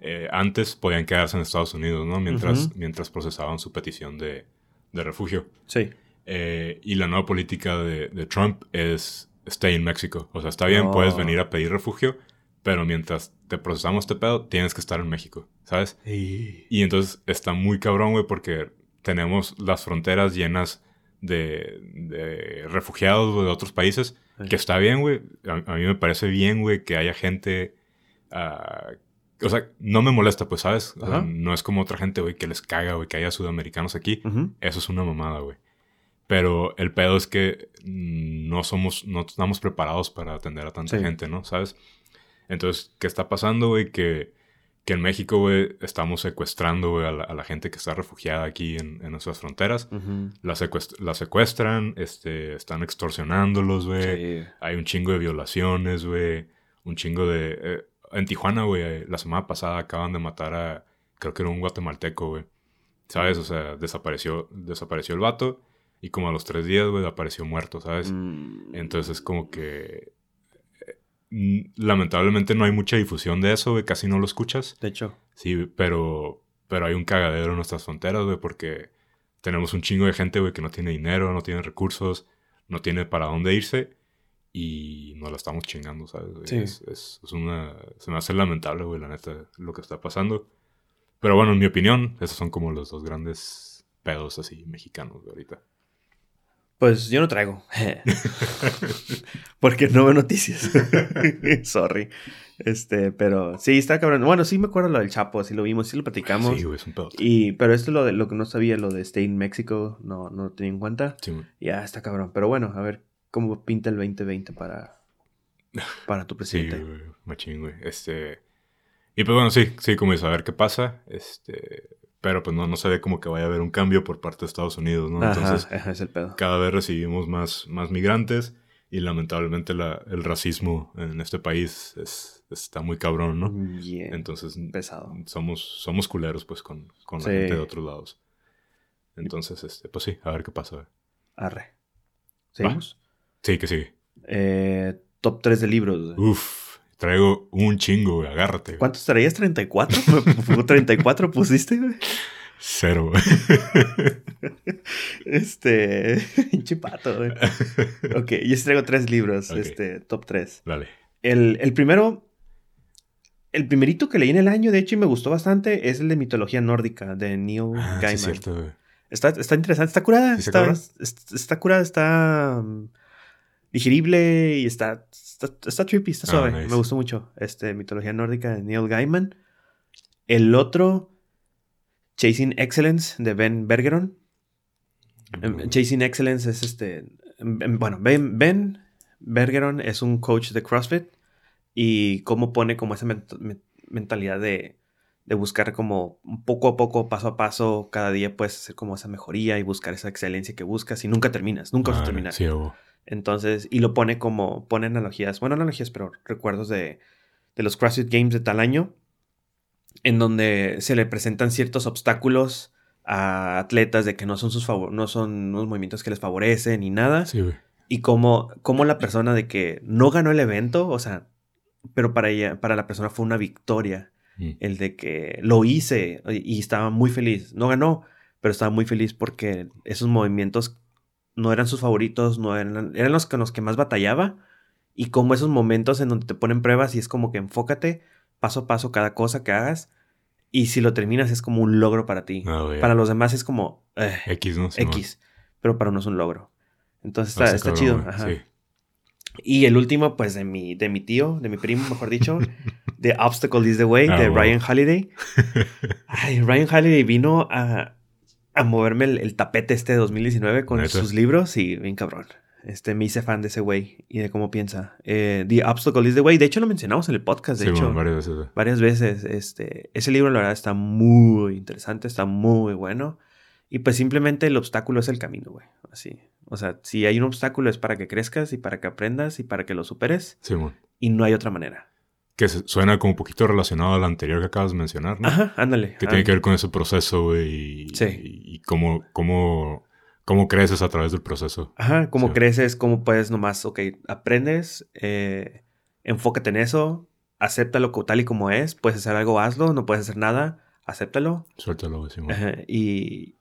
eh, antes podían quedarse en Estados Unidos, ¿no? Mientras, mientras procesaban su petición de, de refugio. Sí. Eh, y la nueva política de, de Trump es stay in México. O sea, está bien, puedes venir a pedir refugio, pero mientras te procesamos este pedo, tienes que estar en México, ¿sabes? Y entonces está muy cabrón, güey, porque tenemos las fronteras llenas de, de refugiados de otros países, Sí. que está bien, güey. A, a mí me parece bien, güey, que haya gente... ah, o sea, no me molesta, pues, ¿sabes? O sea, Ajá. no es como otra gente, güey, que les caga, güey, que haya sudamericanos aquí. Eso es una mamada, güey. Pero el pedo es que no somos, no estamos preparados para atender a tanta Sí. gente, ¿no? ¿Sabes? Entonces, ¿qué está pasando, güey? Que, que en México, güey, estamos secuestrando, güey, a la, a la gente que está refugiada aquí en, en nuestras fronteras. La, secuest- la secuestran, este, están extorsionándolos, güey. Sí. Hay un chingo de violaciones, güey. Un chingo de... eh, en Tijuana, güey, eh, la semana pasada acaban de matar a... Creo que era un guatemalteco, güey. ¿Sabes? O sea, desapareció, desapareció el vato. Y como a los tres días, güey, apareció muerto, ¿sabes? Mm, Entonces es como que... mm, Lamentablemente no hay mucha difusión de eso, güey. Casi no lo escuchas. de hecho. Sí, pero... Pero hay un cagadero en nuestras fronteras, güey, porque tenemos un chingo de gente, güey, que no tiene dinero, no tiene recursos, no tiene para dónde irse y nos la estamos chingando, ¿sabes? güey? Sí. Es, es- es una... Se me hace lamentable, güey, la neta, lo que está pasando. Pero bueno, en mi opinión, esos son como los dos grandes pedos así mexicanos de ahorita. Pues yo no traigo. *laughs* Porque no veo noticias. *laughs* Sorry. Este, pero sí, está cabrón. Bueno, sí me acuerdo lo del Chapo, sí lo vimos, sí lo platicamos. Sí, güey, es un pedo. y, pero esto es lo, de, lo que no sabía, lo de Stay in Mexico, no, no lo tenía en cuenta. Sí, güey. Ya está cabrón. Pero bueno, a ver cómo pinta el 2020 para, para tu *laughs* Sí, presidente. güey, machín, güey. Este... Y pues bueno, sí, sí, como dices, a ver qué pasa. Este... Pero pues no, no se ve como que vaya a haber un cambio por parte de Estados Unidos, ¿no? Entonces, ajá, es el pedo. cada vez recibimos más, más migrantes y lamentablemente la- el racismo en este país es, está muy cabrón, ¿no? Bien Entonces pesado. somos, somos culeros pues con, con la Sí. gente de otros lados. Entonces, este, pues sí, a ver qué pasa. Arre. ¿Seguimos? Sí, que sigue. Eh, top 3 de libros. Uf, traigo un chingo, güey, agárrate. güey. ¿Cuántos traías? ¿34? ¿34 *laughs* pusiste, güey? Cero, güey. *laughs* Este. *laughs* Pinche pato, güey. Ok, yo sí traigo tres libros, este, top 3. Dale. El, el primero. El primerito que leí en el año, de hecho, y me gustó bastante, es el de mitología nórdica, de Neil Ah, sí, Gaiman. es cierto, güey. Está, está interesante, está curada. ¿Sí está está curada, está mm, digerible y está, está, está trippy, está Ah, suave. nice. Me gustó mucho. Este, mitología nórdica de Neil Gaiman. El otro, Chasing Excellence de Ben Bergeron. Em, Chasing Excellence es este. em, em, Bueno, Ben, Ben Bergeron es un coach de CrossFit y cómo pone como esa ment- me- mentalidad de, de buscar como poco a poco, paso a paso, cada día puedes hacer como esa mejoría y buscar esa excelencia que buscas y nunca terminas, nunca vas a Ah, terminar. Sí. Entonces, y lo pone como, pone analogías, bueno, analogías, pero recuerdos de, de los CrossFit Games de tal año, en donde se le presentan ciertos obstáculos a atletas de que no son sus no son unos movimientos que les favorecen ni nada. Sí, güey. Y como, como la persona de que no ganó el evento, o sea, pero para ella, para la persona fue una victoria. Mm. El de que lo hice y estaba muy feliz. No ganó, pero estaba muy feliz porque esos movimientos no eran sus favoritos, no eran, eran los con los que más batallaba. Y como esos momentos en donde te ponen pruebas y es como que enfócate paso a paso cada cosa que hagas. Y si lo terminas es como un logro para ti. Ah. Para los demás es como eh, X, ¿no? X, pero para uno es un logro. Entonces Ah, está, está cabrón, chido. ajá. Sí. Y el último, pues, de mi, de mi tío, de mi primo, mejor dicho, *laughs* The Obstacle is the Way, Ah, de wow. Ryan Holiday. *laughs* Ay, Ryan Holiday vino a, a moverme el, el tapete este de 2019 con ¿Neta? sus libros y bien cabrón. Este, me hice fan de ese güey y de cómo piensa. Eh, The Obstacle is the Way, de hecho lo mencionamos en el podcast, de Sí, hecho. bueno, varias veces, güey. varias veces. Este, ese libro, la verdad, está muy interesante, está muy bueno. Y pues simplemente el obstáculo es el camino, güey. Así. O sea, si hay un obstáculo es para que crezcas y para que aprendas y para que lo superes. Simón. Y no hay otra manera. Que suena como un poquito relacionado al anterior que acabas de mencionar, ¿no? Ajá, ándale. Que ah, tiene que ver con ese proceso, güey. Y, Sí. y- y cómo, cómo, cómo creces a través del proceso. Ajá, cómo Sí. creces, cómo puedes nomás, ok, aprendes, eh, enfócate en eso, acéptalo tal y como es, puedes hacer algo, hazlo, no puedes hacer nada, acéptalo Suéltalo, Simón. ajá, y,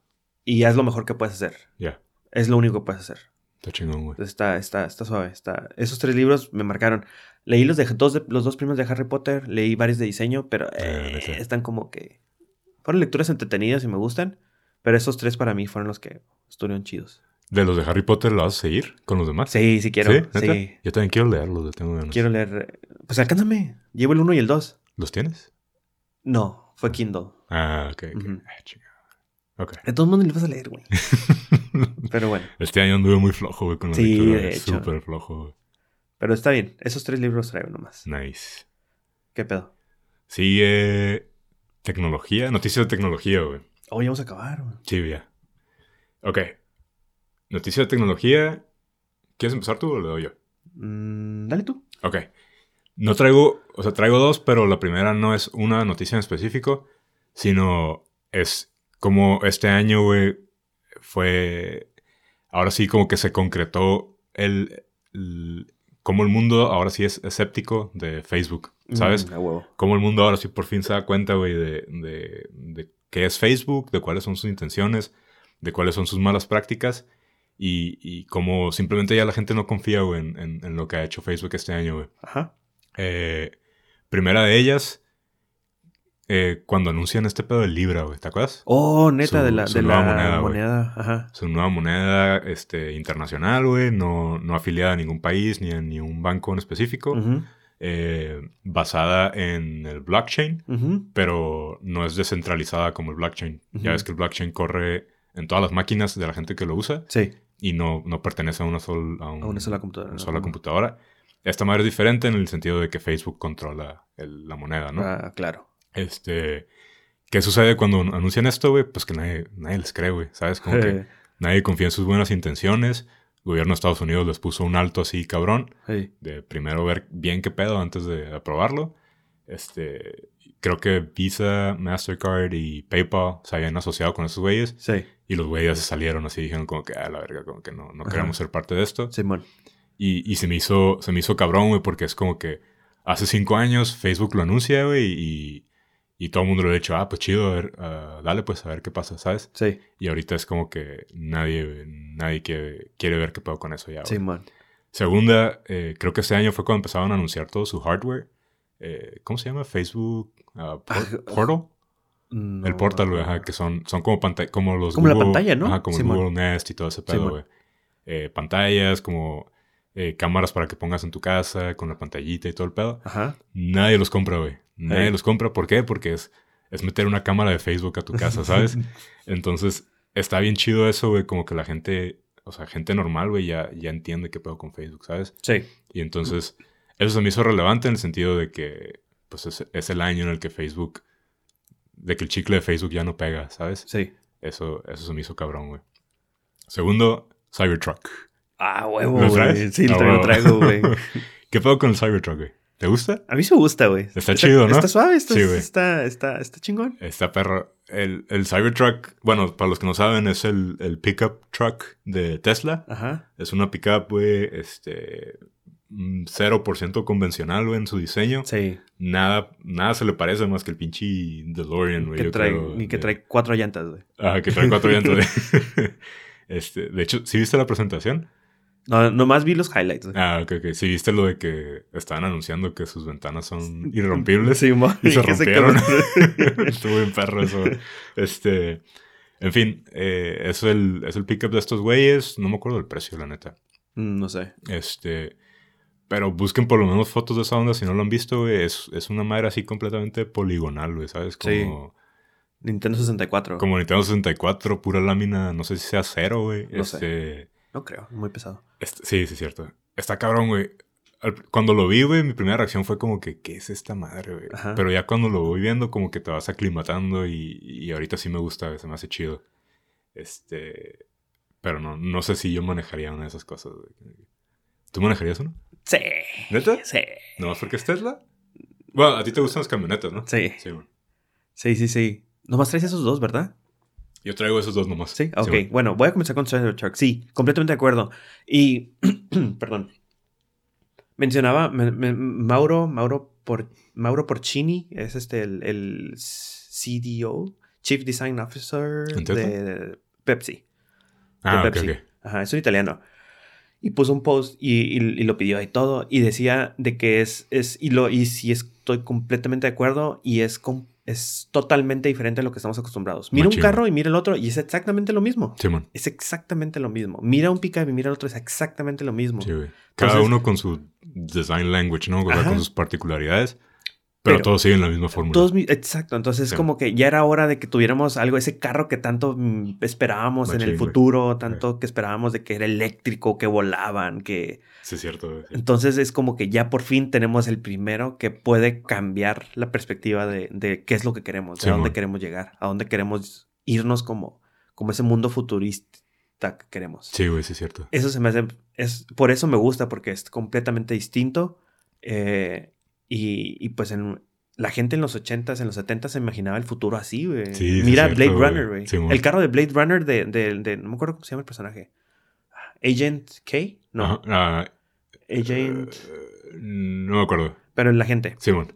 y haz lo mejor que puedes hacer. Ya, Es lo único que puedes hacer. está chingón, güey. Está, está, está suave. Está... Esos tres libros me marcaron. Leí los, de, dos de- los dos primeros de Harry Potter, leí varios de diseño, pero eh, neta. están como que... Fueron lecturas entretenidas y me gustan, pero esos tres para mí fueron los que estuvieron chidos. ¿De los de Harry Potter lo vas a seguir con los demás? Sí, sí quiero. Sí, ¿Neta? Yo también quiero leerlos, tengo ganas. quiero leer... Pues alcánzame. Llevo el uno y el dos. ¿Los tienes? No, fue Kindle. Ah, ok, ok. Ujú. Ah, chingada. Ok. De todos modos, le vas a leer, güey. *laughs* Pero bueno, Este año anduve muy flojo, güey, con la Sí, lectura. de güey. hecho. Súper flojo, güey. Pero está bien. Esos tres libros traigo nomás. Nice. ¿Qué pedo? Sigue tecnología, noticias de tecnología, güey. Oh, ya vamos a acabar, güey. Sí, ya. Ok. Noticias de tecnología. ¿Quieres empezar tú o le doy yo? Mm, dale tú. Ok. No traigo, o sea, traigo dos, pero la primera no es una noticia en específico, sino es como este año, güey, fue, ahora sí como que se concretó el, el- cómo el mundo ahora sí es escéptico de Facebook, ¿sabes? Mm, a huevo. Cómo el mundo ahora sí por fin se da cuenta, güey, de, de, de qué es Facebook, de cuáles son sus intenciones, de cuáles son sus malas prácticas y, y cómo simplemente ya la gente no confía, güey, en, en- en lo que ha hecho Facebook este año, güey. Ajá. Eh, primera de ellas, eh, cuando anuncian este pedo del Libra, güey, ¿te acuerdas? Oh, neta, Su- de la, de la moneda, moneda. Ajá. Su nueva moneda este, internacional, güey, no, no afiliada a ningún país ni a ningún banco en específico, eh, basada en el blockchain, pero no es descentralizada como el blockchain. Ya ves que el blockchain corre en todas las máquinas de la gente que lo usa Sí, y no, no pertenece a una, sol- a un- a una sola computadora. una ¿no? sola computadora. Esta madre es diferente en el sentido de que Facebook controla el- la moneda, ¿no? Ah, claro. Este. ¿Qué sucede cuando anuncian esto, güey? Pues que nadie, nadie les cree, güey. ¿Sabes? Como que *laughs* nadie confía en sus buenas intenciones. El gobierno de Estados Unidos les puso un alto así, cabrón. De primero ver bien qué pedo antes de aprobarlo. Este. Creo que Visa, Mastercard y PayPal se habían asociado con esos güeyes. Sí, Y los güeyes se salieron así, dijeron como que, a la verga, como que no, no queremos ser parte de esto. Simón. Y, y se me hizo, se me hizo cabrón, güey, porque es como que hace cinco años Facebook lo anuncia, güey, y, y todo el mundo le ha dicho, ah, pues chido, a ver, ah, dale pues a ver qué pasa, ¿sabes? Sí, Y ahorita es como que nadie, nadie quiere, quiere ver qué pedo con eso ya, güey. Simón. Segunda, eh, creo que este año fue cuando empezaron a anunciar todo su hardware. Eh, ¿Cómo se llama? Facebook Por- Ah, *laughs* Portal. No, el Portal, güey, ajá, que son, son como, como los Como la pantalla, ¿no? Ajá, como el. Google Nest y todo ese pedo, güey. Eh, pantallas, como eh, cámaras para que pongas en tu casa, con la pantallita y todo el pedo. Ajá. Nadie los compra, güey. Nadie los compra. ¿Por qué? Porque es, es meter una cámara de Facebook a tu casa, ¿sabes? *laughs* Entonces, está bien chido eso, güey. Como que la gente, o sea, gente normal, güey, ya, ya entiende qué pedo con Facebook, ¿sabes? Sí. Y entonces, eso se me hizo relevante en el sentido de que, pues, es, es el año en el que Facebook, de que el chicle de Facebook ya no pega, ¿sabes? Sí. Eso, eso se me hizo cabrón, güey. Segundo, Cybertruck. Ah, huevo, ¿Lo güey. Sí, lo Ah, traigo, huevo. traigo, güey. *laughs* ¿Qué pedo con el Cybertruck, güey? ¿Te gusta? A mí sí me gusta, güey. Está chido, ¿no? Está suave, está, Sí, está, está, está chingón. Está perro. El, el Cybertruck, bueno, para los que no saben, es el, el pickup truck de Tesla. Ajá. Es una pickup, güey, este... mm, 0% convencional, güey, en su diseño. Sí. Nada, nada se le parece más que el pinche DeLorean, güey. Que trae, creo, ni que de- trae cuatro llantas, güey. Ajá, que trae cuatro llantas, *laughs* güey. *laughs* este, de hecho, ¿sí viste la presentación? No, nomás vi los highlights. Ah, ok, ok. Sí viste lo de que estaban anunciando que sus ventanas son irrompibles. Sí, *laughs* Y se rompieron. *laughs* Estuvo bien perro eso. Este. En fin, eh, es, el, es el pickup de estos güeyes. No me acuerdo del precio, la neta. Mm, no sé. Este. Pero busquen por lo menos fotos de esa onda si no lo han visto, güey. Es, es una madre así completamente poligonal, güey, ¿sabes? Sí. Como, Nintendo 64. como Nintendo 64, pura lámina, no sé si sea cero, güey. No sé. No creo, muy pesado. este- sí, sí, es cierto. Está cabrón, güey. Cuando lo vi, güey, mi primera reacción fue como que, ¿qué es esta madre, güey? Ajá. Pero ya cuando lo voy viendo, como que te vas aclimatando y, y ahorita sí me gusta, se me hace chido. Este. Pero no, no sé si yo manejaría una de esas cosas, güey. ¿Tú manejarías uno? Sí. ¿Neta? Sí. ¿No más porque es Tesla? Bueno, a ti te gustan las camionetas, ¿no? Sí. Sí, güey. Sí, sí, sí. Nomás traes esos dos, ¿verdad? Yo traigo esos dos nomás. Sí, ok. bueno, voy a comenzar con Cybertruck. Sí, completamente de acuerdo. Y, *clears throat* perdón. Mencionaba Mauro, Mauro, por, Mauro Porcini, es este el, el CDO, Chief Design Officer de Pepsi. Ah, Pepsi. Ajá, es un italiano. Y puso un post y, lo pidió y todo. Y decía de que es, es y, lo, y si estoy completamente de acuerdo y es, es totalmente diferente a lo que estamos acostumbrados. Mira un carro y mira el otro y es exactamente lo mismo. Es exactamente lo mismo. Mira un pickup y mira el otro, es exactamente lo mismo. Cada uno con su design language, ¿no? con sus particularidades. Pero, todos siguen la misma fórmula. Todos, exacto. Entonces, es como que ya era hora de que tuviéramos algo, ese carro que tanto mm, esperábamos en el futuro, tanto que esperábamos de que era eléctrico, que volaban, que. Sí, es cierto. Entonces, es como que ya por fin tenemos el primero que puede cambiar la perspectiva de, qué es lo que queremos, de dónde queremos llegar, a dónde queremos irnos como, como ese mundo futurista que queremos. Sí, güey, sí, es cierto. Eso se me hace. Es, por eso me gusta, porque es completamente distinto. Eh, y, pues en, la gente en los 80s, en los 70s se imaginaba el futuro así, güey. Mira Blade Runner, güey. el carro de Blade Runner de, de, No me acuerdo cómo se llama el personaje. Agent K? No. Ah, Agent. Eh, no me acuerdo. Pero la gente. Simón.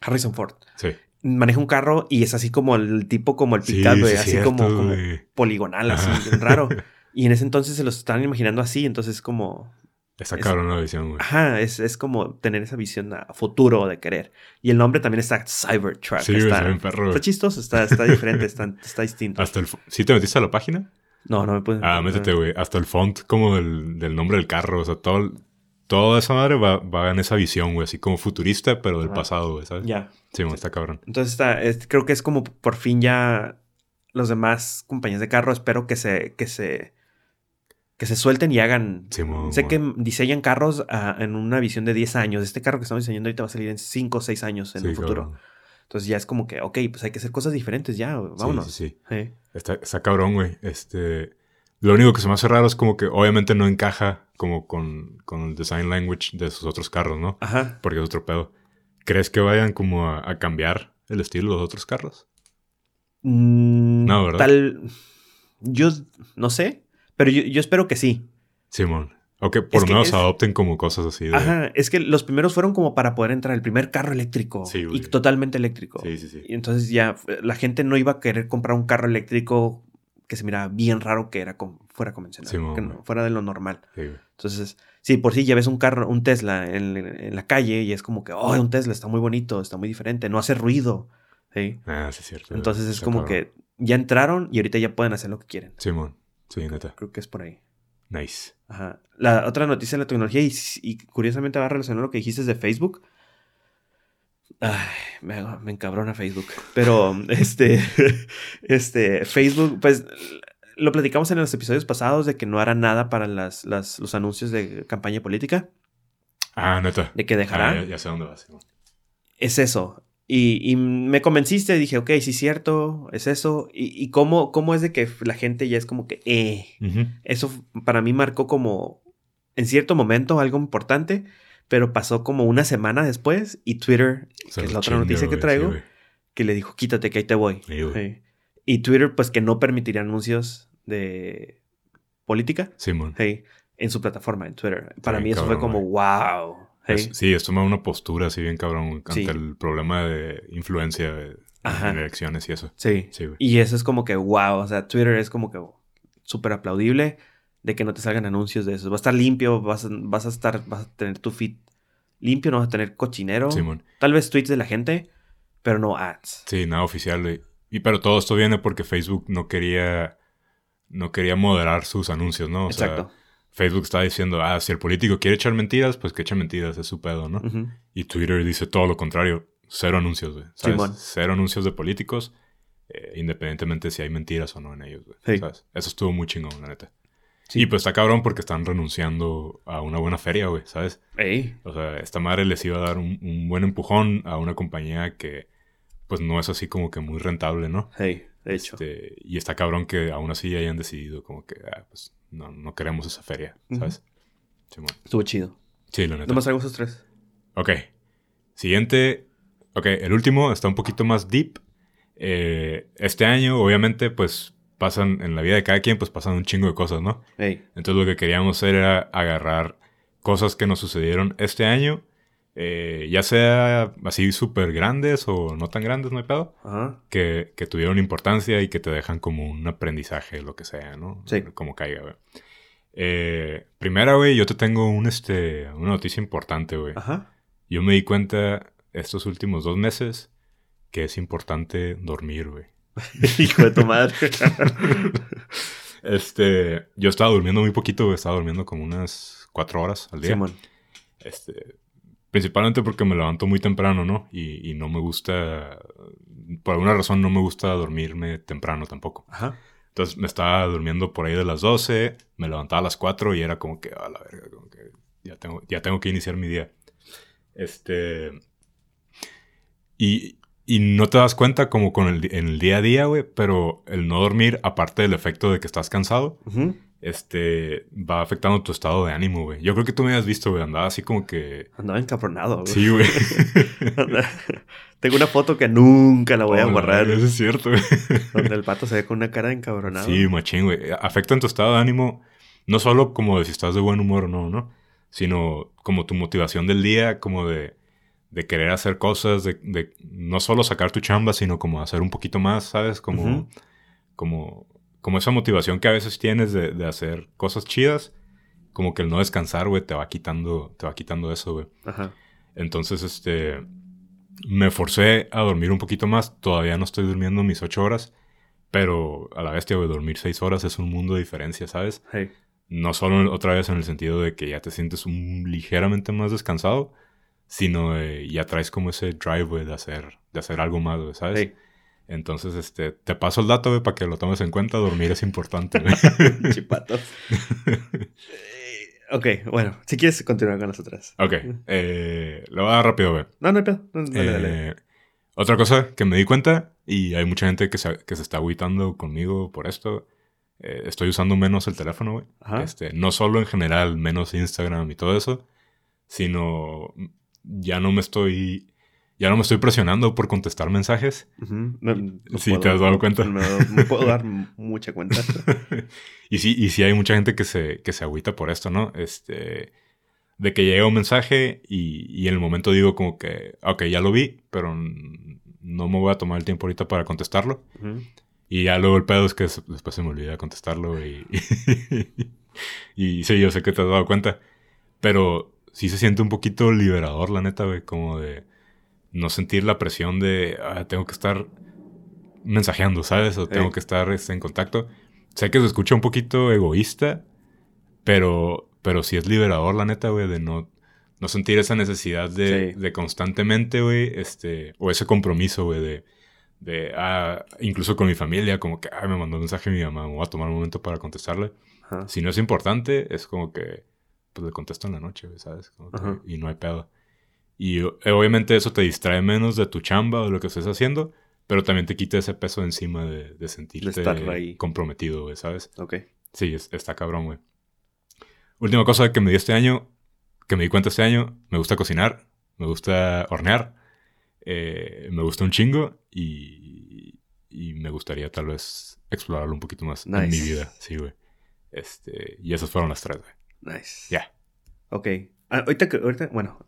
Harrison Ford. Sí. Maneja un carro y es así como el tipo como el pickup, güey. así como, poligonal, así, raro. *laughs* Y en ese entonces se los estaban imaginando así, entonces como Está cabrón la visión, güey. Ajá, es, es, como tener esa visión a futuro de querer. Y el nombre también está Cybertruck. Sí, está, bien perro, está chistoso, está, está diferente, está, está, distinto. Hasta el, ¿Sí te metiste a la página? No, no me puedes. Ah, métete, güey. Hasta el font como del, del, nombre del carro. O sea, todo, toda esa madre va, va en esa visión, güey. Así como futurista, pero del pasado, güey, ¿sabes? Ya. Sí, está cabrón. Entonces está, creo que es como por fin ya los demás compañías de carro espero que se, que se que se suelten y hagan. sé que diseñan carros ah, en una visión de 10 años. Este carro que estamos diseñando ahorita va a salir en 5 o 6 años en el futuro. Entonces ya es como que, ok, pues hay que hacer cosas diferentes ya, vámonos. Sí, sí, Está, está, cabrón, güey. Este, lo único que se me hace raro es como que obviamente no encaja como con, con el design language de sus otros carros, ¿no? Ajá. Porque es otro pedo. ¿Crees que vayan como a, cambiar el estilo de los otros carros? Mm, no, ¿verdad? Tal... Yo no sé. Pero yo, espero que sí. Simón. O que por lo menos adopten como cosas así. Ajá, es que los primeros fueron como para poder entrar, el primer carro eléctrico. Sí, y totalmente eléctrico. Sí, sí, sí. Y entonces ya la gente no iba a querer comprar un carro eléctrico que se miraba bien raro que era fuera convencional. que no, fuera de lo normal. Sí, entonces, sí, por si ya ves un carro, un Tesla en, la calle y es como que, oh, un Tesla está muy bonito, está muy diferente, no hace ruido. Sí. Ah, sí, es cierto. Entonces es como que ya entraron y ahorita ya pueden hacer lo que quieren. Simón. Sí, neta. Creo que es por ahí. Nice. Ajá. La otra noticia de la tecnología, y, curiosamente va a relacionar lo que dijiste de Facebook. Ay, me, me encabrona Facebook. Pero, *laughs* este, *laughs* este, Facebook, pues, lo platicamos en los episodios pasados de que no hará nada para las, los anuncios de campaña política. Ah, neta. De que dejará. Ah, ya, sé dónde vas. Es eso. Y, me convenciste, dije, ok, sí es cierto, es eso. Y, cómo, cómo, es de que la gente ya es como que, eh, eso para mí marcó como, en cierto momento, algo importante, pero pasó como una semana después y Twitter, que es la otra noticia que traigo, que le dijo, quítate que ahí te voy. y Twitter, pues que no permitiría anuncios de política Simón. en su plataforma, en Twitter. Para mí eso fue como, wow sí, es tomar una postura así bien cabrón ante el problema de influencia en elecciones y eso. Sí. y eso es como que wow, o sea, Twitter es como que súper aplaudible de que no te salgan anuncios de eso. Va a estar limpio, vas, vas a estar, vas a tener tu feed limpio, no vas a tener cochinero. Tal vez tweets de la gente, pero no ads. Sí, nada oficial. Y, pero todo esto viene porque Facebook no quería, no quería moderar sus anuncios, ¿no? Exacto. Facebook está diciendo, ah, si el político quiere echar mentiras, pues que eche mentiras, es su pedo, ¿no? Y Twitter dice todo lo contrario, cero anuncios, güey. ¿sabes? Cero anuncios de políticos, eh, independientemente si hay mentiras o no en ellos, güey. ¿sabes? Eso estuvo muy chingón, la neta. Y pues está cabrón porque están renunciando a una buena feria, güey, ¿sabes? O sea, esta madre les iba a dar un, buen empujón a una compañía que, pues no es así como que muy rentable, ¿no? Sí, de hecho. Este, y está cabrón que aún así hayan decidido como que, ah, pues no, no queremos esa feria, ¿sabes? Estuvo chido. Sí, la neta. Nomás traigo esos tres. Ok. Siguiente. Ok, el último está un poquito más deep. Eh, este año, obviamente, pues pasan en la vida de cada quien, pues pasan un chingo de cosas, ¿no? Entonces lo que queríamos hacer era agarrar cosas que nos sucedieron este año, eh, ya sea así súper grandes o no tan grandes, no hay pedo, Ajá. que, que tuvieron importancia y que te dejan como un aprendizaje, lo que sea, ¿no? Sí. Como caiga, güey. Eh, primera, güey, yo te tengo un, este, una noticia importante, güey. Ajá. Yo me di cuenta estos últimos dos meses que es importante dormir, güey. *laughs* Hijo de tu madre. *laughs* Este, yo estaba durmiendo muy poquito, güey. Estaba durmiendo como unas cuatro horas al día. Simón. Este, principalmente porque me levanto muy temprano, ¿no? Y, y no me gusta, por alguna razón no me gusta dormirme temprano tampoco. Ajá. Entonces me estaba durmiendo por ahí de las 12, me levantaba a las 4 y era como que, a la verga, como que ya tengo, ya tengo que iniciar mi día. Este. Y, y no te das cuenta como con el, en el día a día, güey, pero el no dormir, aparte del efecto de que estás cansado, Ujú. Este, va afectando tu estado de ánimo, güey. Yo creo que tú me habías visto, güey, andaba así como que... Andaba encabronado, güey. Sí, güey. *laughs* Tengo una foto que nunca la voy a Oh, borrar. Eso es cierto, güey. Donde el pato se ve con una cara de encabronado. Sí, machín, güey. Afecta en tu estado de ánimo, no solo como de si estás de buen humor o no, ¿no? Sino como tu motivación del día, como de, de querer hacer cosas, de, de no solo sacar tu chamba, sino como hacer un poquito más, ¿sabes? Como, como, como esa motivación que a veces tienes de, de hacer cosas chidas, como que el no descansar, güey, te va quitando, te va quitando eso, güey. Ajá. Entonces, este, me forcé a dormir un poquito más. Todavía no estoy durmiendo mis ocho horas, pero a la bestia, güey, dormir seis horas es un mundo de diferencia, ¿sabes? Hey. No solo otra vez en el sentido de que ya te sientes un, ligeramente más descansado, sino eh, ya traes como ese drive, güey, de hacer, de hacer algo más, güey, ¿sabes? Hey. Entonces, este, te paso el dato, güey, para que lo tomes en cuenta. Dormir es importante, güey. *laughs* Chipato. Eh, *laughs* ok, bueno. Si quieres continuar con las otras. ok, eh, lo voy a dar rápido, güey. No, no hay pedo. No, Dale, dale. Eh, Otra cosa que me di cuenta, y hay mucha gente que se, que se está agüitando conmigo por esto, eh, estoy usando menos el teléfono, güey. Este, no solo en general, menos Instagram y todo eso, sino ya no me estoy, ya no me estoy presionando por contestar mensajes. Ujú. No- no Sí, puedo- ¿te has dado cuenta? No, no puedo dar *laughs* mucha cuenta. *laughs* y sí, y sí hay mucha gente que se, que se agüita por esto, ¿no? Este, de que llega un mensaje y, y en el momento digo como que, ok, ya lo vi, pero no me voy a tomar el tiempo ahorita para contestarlo. Y ya luego el pedo es que después se me olvida contestarlo y, *laughs* y sí, yo sé que te has dado cuenta, pero sí se siente un poquito liberador, la neta, güey, como de no sentir la presión de, ah, tengo que estar mensajeando, ¿sabes? O tengo que estar este, en contacto. Sé que se escucha un poquito egoísta, pero, pero sí es liberador, la neta, güey, de no, no sentir esa necesidad de, Sí. de constantemente, güey, este, o ese compromiso, güey, de, de, ah, incluso con mi familia, como que, ah, me mandó un mensaje mi mamá, me voy a tomar un momento para contestarle. Ajá. Si no es importante, es como que, pues le contesto en la noche, ¿sabes? Como que- y no hay pedo. Y eh, obviamente eso te distrae menos de tu chamba o de lo que estés haciendo, pero también te quita ese peso encima de, de sentirte ahí. comprometido, güey, ¿sabes? Ok. Sí, es- está cabrón, güey. Última cosa que me di este año, que me di cuenta este año, me gusta cocinar, me gusta hornear, eh, me gusta un chingo y, y me gustaría tal vez explorarlo un poquito más en mi vida, sí, güey. Este, y esas fueron las tres, güey. Nice. Ya. Ok. Ah, ahorita, bueno.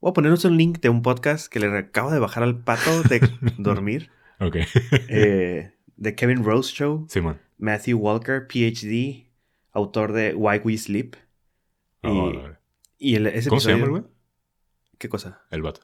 Voy a ponernos un link de un podcast que le acabo de bajar al pato de *laughs* dormir. Ok. eh, de Kevin Rose Show. Simón. Matthew Walker, PhD, autor de Why We Sleep. Y-. Y el, ese ¿Cómo se llama el episodio- güey? ¿Qué cosa? El vato.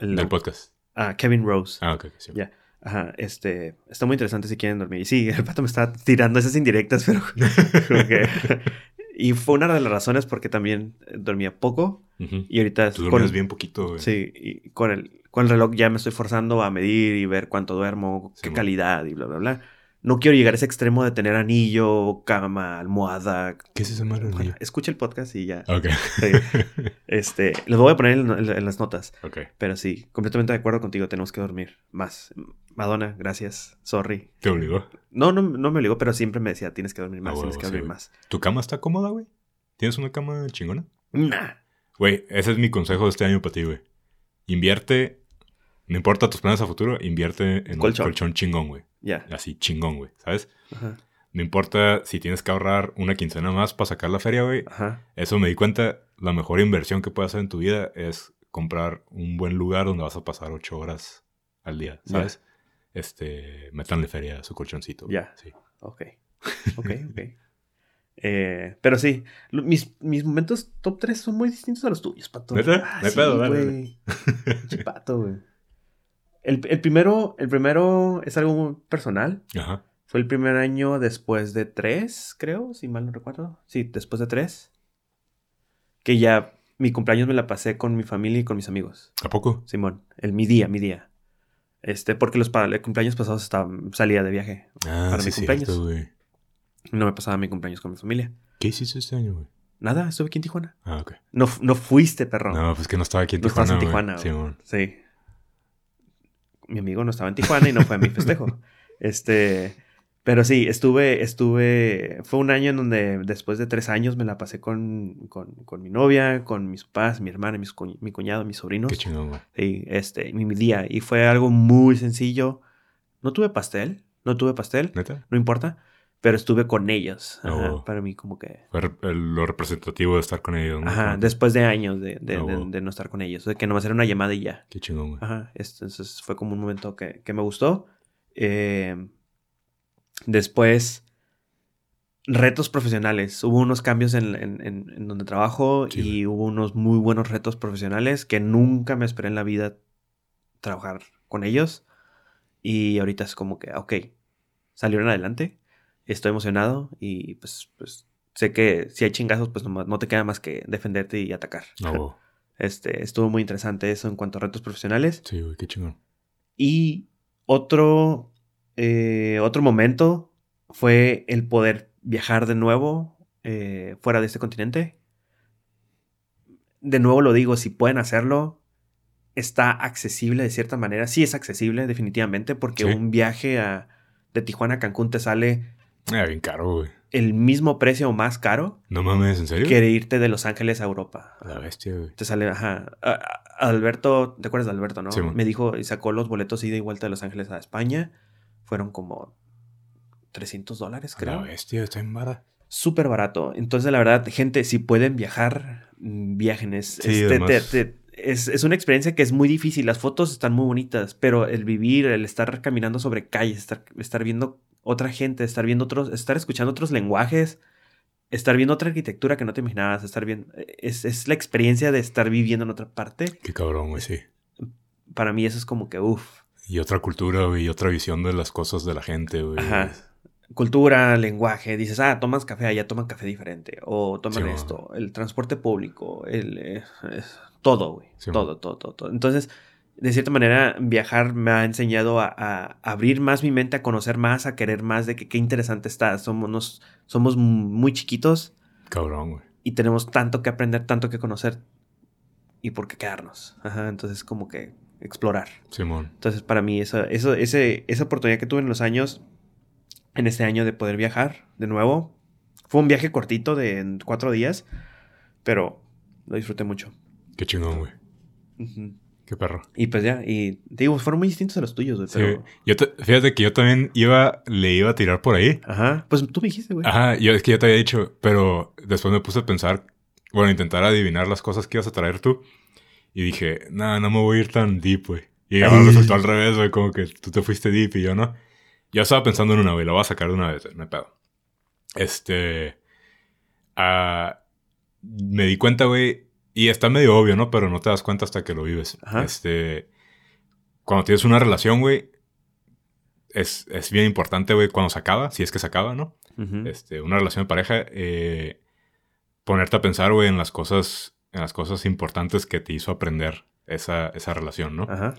El- Del podcast. ah, Kevin Rose. Ah, ok. ok, sí. Ya. Ajá, este, está muy interesante si quieren dormir. Y sí, el pato me está tirando esas indirectas, pero *laughs* como que- *laughs* Y fue una de las razones porque también eh, dormía poco y ahorita Tú con- bien poquito, güey. Sí, y con el, con el reloj ya me estoy forzando a medir y ver cuánto duermo, Sí, qué calidad y bla, bla, bla. No quiero llegar a ese extremo de tener anillo, cama, almohada. ¿Qué es esa madre? Bueno, escucha el podcast y ya. Ok. Sí. Este, lo voy a poner en, en- en las notas. ok. Pero sí, completamente de acuerdo contigo, tenemos que dormir más. Madonna, gracias. Sorry. ¿Te obligó? No, no, no me obligó, pero siempre me decía, tienes que dormir más, Ah, tienes huevo, que dormir más. ¿Tu cama está cómoda, güey? ¿Tienes una cama chingona? Nah. Güey, ese es mi consejo de este año para ti, güey. Invierte No importa tus planes a futuro, invierte en Colchón. un colchón chingón, güey. Ya. Así chingón, güey, ¿sabes? Ajá. No importa si tienes que ahorrar una quincena más para sacar la feria, güey. Ajá. Eso me di cuenta, la mejor inversión que puedes hacer en tu vida es comprar un buen lugar donde vas a pasar ocho horas al día. ¿sabes? Este, métanle feria a su colchoncito. Ya. Sí. Ok. Ok, ok. *laughs* Eh, pero sí, mis, mis momentos top 3 son muy distintos a los tuyos, pato. ¿Neta? Ah, sí, pedo, dale, güey. Pinche pato, güey. El, el primero, el primero es algo muy personal. Ajá. Fue el primer año después de tres, creo, si mal no recuerdo. Sí, después de tres. Que ya mi cumpleaños me la pasé con mi familia y con mis amigos. ¿A poco? Simón, el mi día, mi día. Este, porque los cumpleaños pasados estaba, salía de viaje. Ah, Para sí, mi cumpleaños. No me pasaba mi cumpleaños con mi familia. ¿Qué hiciste este año, güey? Nada, estuve aquí en Tijuana. Ah, ok. No, no fuiste, perro. No, pues que no estaba aquí en No estabas Tijuana, en. Tijuana, güey. Sí. Mi amigo no estaba en Tijuana y no fue a mi festejo. *laughs* Este. Pero sí, estuve, estuve. Fue un año en donde después de tres años me la pasé con, con, con mi novia, con mis papás, mi hermana, mis cu- mi cuñado, mis sobrinos. Qué chingón, güey. Sí, este, mi, mi día. Y fue algo muy sencillo. No tuve pastel, no tuve pastel, ¿Neta? no importa. Pero estuve con ellos. Ajá, Oh. Para mí, como que. Fue lo representativo de estar con ellos, ¿no? Ajá, después de años de, de, Ah, de- de no estar con ellos. De que nomás era una llamada y ya. Qué chingón, güey. Ajá, entonces fue como un momento que, que me gustó. Eh, después, retos profesionales. Hubo unos cambios en, en- en- en donde trabajo Sí, y güey. hubo unos muy buenos retos profesionales que nunca me esperé en la vida trabajar con ellos. Y ahorita es como que, ok, salieron adelante. Estoy emocionado y pues, pues sé que si hay chingazos, pues no te queda más que defenderte y atacar. Wow. *laughs* Este, estuvo muy interesante eso en cuanto a retos profesionales. Sí, güey, qué chingón. Y otro, eh, otro momento fue el poder viajar de nuevo eh, fuera de este continente. De nuevo lo digo, si pueden hacerlo, está accesible de cierta manera. Sí es accesible, definitivamente, porque Sí. un viaje a, de Tijuana a Cancún te sale Ah, bien caro, güey. el mismo precio o más caro No mames, ¿en serio? que irte de Los Ángeles a Europa. La bestia, güey. Te sale, ajá. A- a- Alberto, ¿te acuerdas de Alberto, no? Sí. Me dijo y sacó los boletos ida y vuelta de Los Ángeles a España. Fueron como 300 dólares, La creo. bestia, está en vara. Súper barato. Entonces, la verdad, gente, si pueden viajar, viajen. Es, Sí, es- te- además- te- te- es- es una experiencia que es muy difícil. Las fotos están muy bonitas, pero el vivir, el estar caminando sobre calles, estar, estar viendo otra gente, estar viendo otros, estar escuchando otros lenguajes, estar viendo otra arquitectura que no te imaginabas, estar viendo. Es, es la experiencia de estar viviendo en otra parte. Qué cabrón, güey, sí. Para mí, eso es como que, uff. Y otra cultura, güey, y otra visión de las cosas de la gente, güey. Ajá. Cultura, lenguaje, dices, ah, tomas café, allá toman café diferente, o toman Sí, esto, el transporte público, el, eh, es- todo, güey, Sí, mo. todo, todo, todo, todo. Entonces, de cierta manera, viajar me ha enseñado a, a abrir más mi mente, a conocer más, a querer más de que qué interesante está. Somos, nos- somos muy chiquitos Cabrón, güey. y tenemos tanto que aprender, tanto que conocer y por qué quedarnos. Ajá, entonces, como que explorar. Simón. Entonces, para mí, eso, eso, ese, esa oportunidad que tuve en los años, en este año de poder viajar de nuevo, fue un viaje cortito de cuatro días, pero lo disfruté mucho. Qué chingón, güey. Qué perro. Y pues ya, y te digo, fueron muy distintos a los tuyos, güey, Sí. pero... Yo te- fíjate que yo también iba, le iba a tirar por ahí. Ajá, pues tú me dijiste, güey. Ajá, yo es que ya te había dicho, pero después me puse a pensar, bueno, intentar adivinar las cosas que ibas a traer tú. Y dije, no, no me voy a ir tan deep, güey. Y ahora resultó al revés, güey, como que tú te fuiste deep y yo no. Yo estaba pensando en una, güey, la voy a sacar de una vez, hay pedo. Este. ah, me di cuenta, güey, y está medio obvio, ¿no? Pero no te das cuenta hasta que lo vives. Ajá. Este. Cuando tienes una relación, güey, es, es bien importante, güey, cuando se acaba, si es que se acaba, ¿no? Este, una relación de pareja, eh, ponerte a pensar, güey, en las cosas, en las cosas importantes que te hizo aprender esa, esa relación, ¿no? Ajá.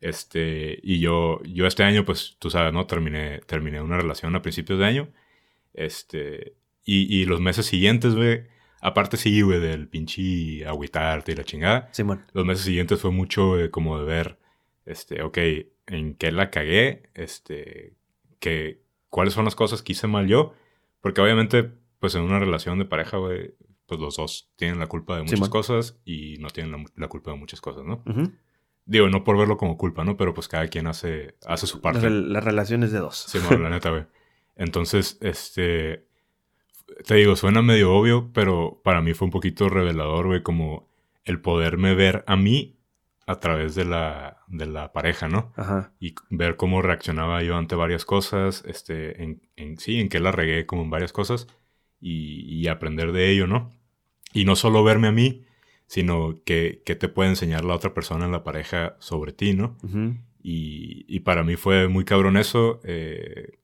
Este, y yo, yo este año, pues, tú sabes, ¿no? Terminé, terminé una relación a principios de año. Este, y, y los meses siguientes, güey, aparte sí, güey, del pinche agüitarte y la chingada, Simón. los meses siguientes fue mucho eh, como de ver, este, ok, en qué la cagué, este, que, cuáles son las cosas que hice mal yo, porque obviamente, pues en una relación de pareja, güey, pues los dos tienen la culpa de muchas cosas y no tienen la, la culpa de muchas cosas, ¿no? Ujú. Digo, no por verlo como culpa, ¿no? Pero pues cada quien hace, hace su parte. Las, las relaciones de dos. Sí, bueno, la *laughs* neta, güey. Entonces, este. Te digo, suena medio obvio, pero para mí fue un poquito revelador, güey, como el poderme ver a mí a través de la, de la pareja, ¿no? Ajá. Y ver cómo reaccionaba yo ante varias cosas, este, en, en sí, en que la regué como en varias cosas y, y aprender de ello, ¿no? Y no solo verme a mí, sino que, que te puede enseñar la otra persona en la pareja sobre ti, ¿no? Y, y para mí fue muy cabrón eso. eh,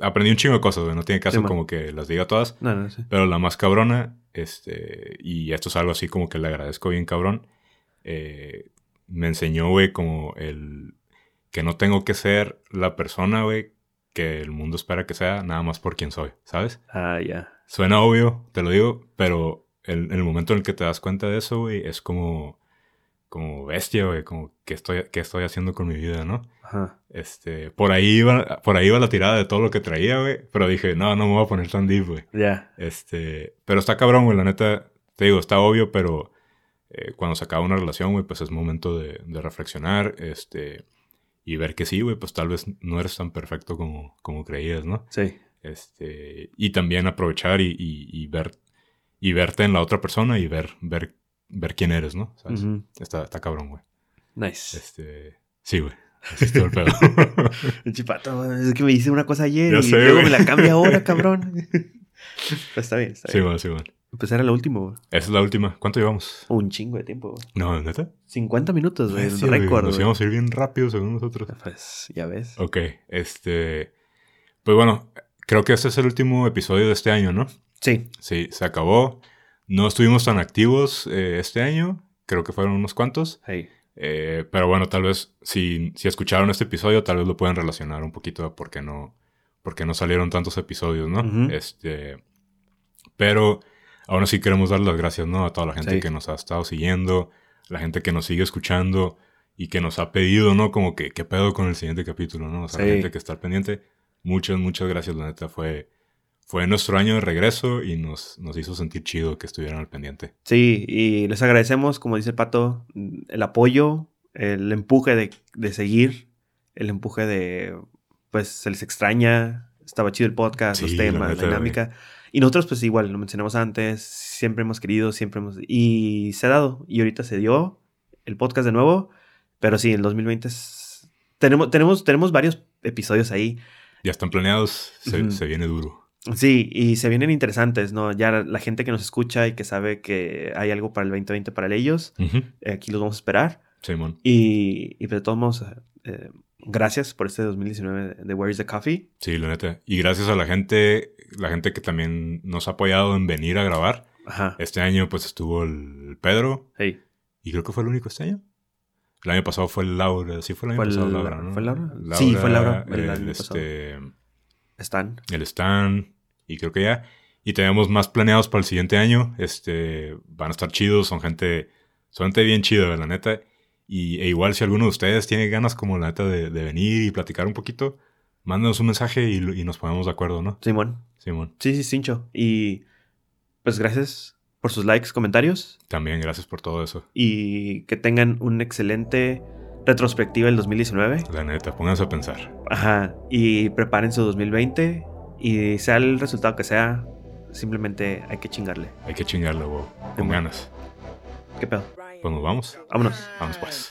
aprendí un chingo de cosas, güey. No tiene caso Sí, como que las diga todas. No, no, sí. Pero la más cabrona, este, y esto es algo así como que le agradezco bien cabrón, eh, me enseñó, güey, como el que no tengo que ser la persona, güey, que el mundo espera que sea, nada más por quien soy, ¿sabes? Ah, ya. Suena obvio, te lo digo, pero el- el momento en el que te das cuenta de eso, güey, es como, como bestia, güey, como qué estoy, qué estoy haciendo con mi vida, ¿no? Ajá. Este, por ahí iba, por ahí iba la tirada de todo lo que traía, güey, pero dije, no, no me voy a poner tan deep, güey. Ya. Este, pero está cabrón, güey, la neta, te digo, está obvio, pero eh, cuando se acaba una relación, güey, pues es momento de, de reflexionar, este, y ver que sí, güey, pues tal vez no eres tan perfecto como, como creías, ¿no? Sí. Este, y también aprovechar y, y- y ver, y verte en la otra persona y ver, ver, ver quién eres, ¿no? Está, está cabrón, güey. Nice. Este, sí, güey. Así está el pedo. *laughs* Pinche pato, es que me dice una cosa ayer Ya y sé, luego güey. me la cambia ahora, *laughs* cabrón. Pero está bien, está sí, bien. güey, sí, güey. Pues era lo último, güey. Esa es la última. ¿Cuánto llevamos? Un chingo de tiempo, güey. No, ¿neta? 50 minutos, güey. Sí, récord, Nos íbamos a ir bien rápido según nosotros. Pues ya ves. Ok, este... Pues bueno, creo que este es el último episodio de este año, ¿no? Sí. Sí, se acabó. No estuvimos tan activos eh, este año. Creo que fueron unos cuantos. Hey. Eh, pero bueno, tal vez si, si escucharon este episodio, tal vez lo pueden relacionar un poquito a por qué no, por qué no salieron tantos episodios, ¿no? Ujú. Este, pero aún así queremos dar las gracias, ¿no? A toda la gente Sí. que nos ha estado siguiendo, la gente que nos sigue escuchando y que nos ha pedido, ¿no? Como que, ¿qué pedo con el siguiente capítulo, ¿no? O sea, la Sí. gente que está al pendiente. Muchas, muchas gracias, la neta. Fue, fue nuestro año de regreso y nos, nos hizo sentir chido que estuvieran al pendiente. Sí, y les agradecemos, como dice el pato, el apoyo, el empuje de, de seguir, el empuje de, pues, se les extraña, estaba chido el podcast, Sí, los la temas, la, neta, dinámica. Y nosotros, pues, igual, lo mencionamos antes, siempre hemos querido, siempre hemos... Y se ha dado, y ahorita se dio el podcast de nuevo, pero sí, el 2020 es... Tenemos, tenemos, tenemos varios episodios ahí. Ya están planeados, se, se viene duro. Sí, y se vienen interesantes, ¿no? Ya la gente que nos escucha y que sabe que hay algo para el 2020 para ellos, aquí los vamos a esperar. Simón. Y, y pues, de todos modos, eh, gracias por este 2019 de Where is the Coffee. Sí, la neta. Y gracias a la gente, la gente que también nos ha apoyado en venir a grabar. Ajá. Este año pues estuvo el Pedro Hey, y creo que fue el único este año. El año pasado fue el Laura, sí fue el año ¿Fue el- pasado Laura, ¿no? fue Laura? Sí, fue Laura, el el, año este, están. el Stan y creo que ya. Y tenemos más planeados para el siguiente año. Este, van a estar chidos, son gente, son gente bien chida, la neta. Y e igual si alguno de ustedes tiene ganas como la neta de, de venir y platicar un poquito, mándanos un mensaje y nos ponemos de acuerdo, ¿no? Simón. Simón. Sí, sí, Cincho. Y pues gracias por sus likes, comentarios. También gracias por todo eso. Y que tengan un excelente retrospectiva del 2019. La neta, pónganse a pensar. Ajá. Y preparen su 2020. Y sea el resultado que sea, simplemente hay que chingarle. Hay que chingarle, wow. Con ganas. ¿Qué pedo? Pues vamos. Vámonos. Vamos pues.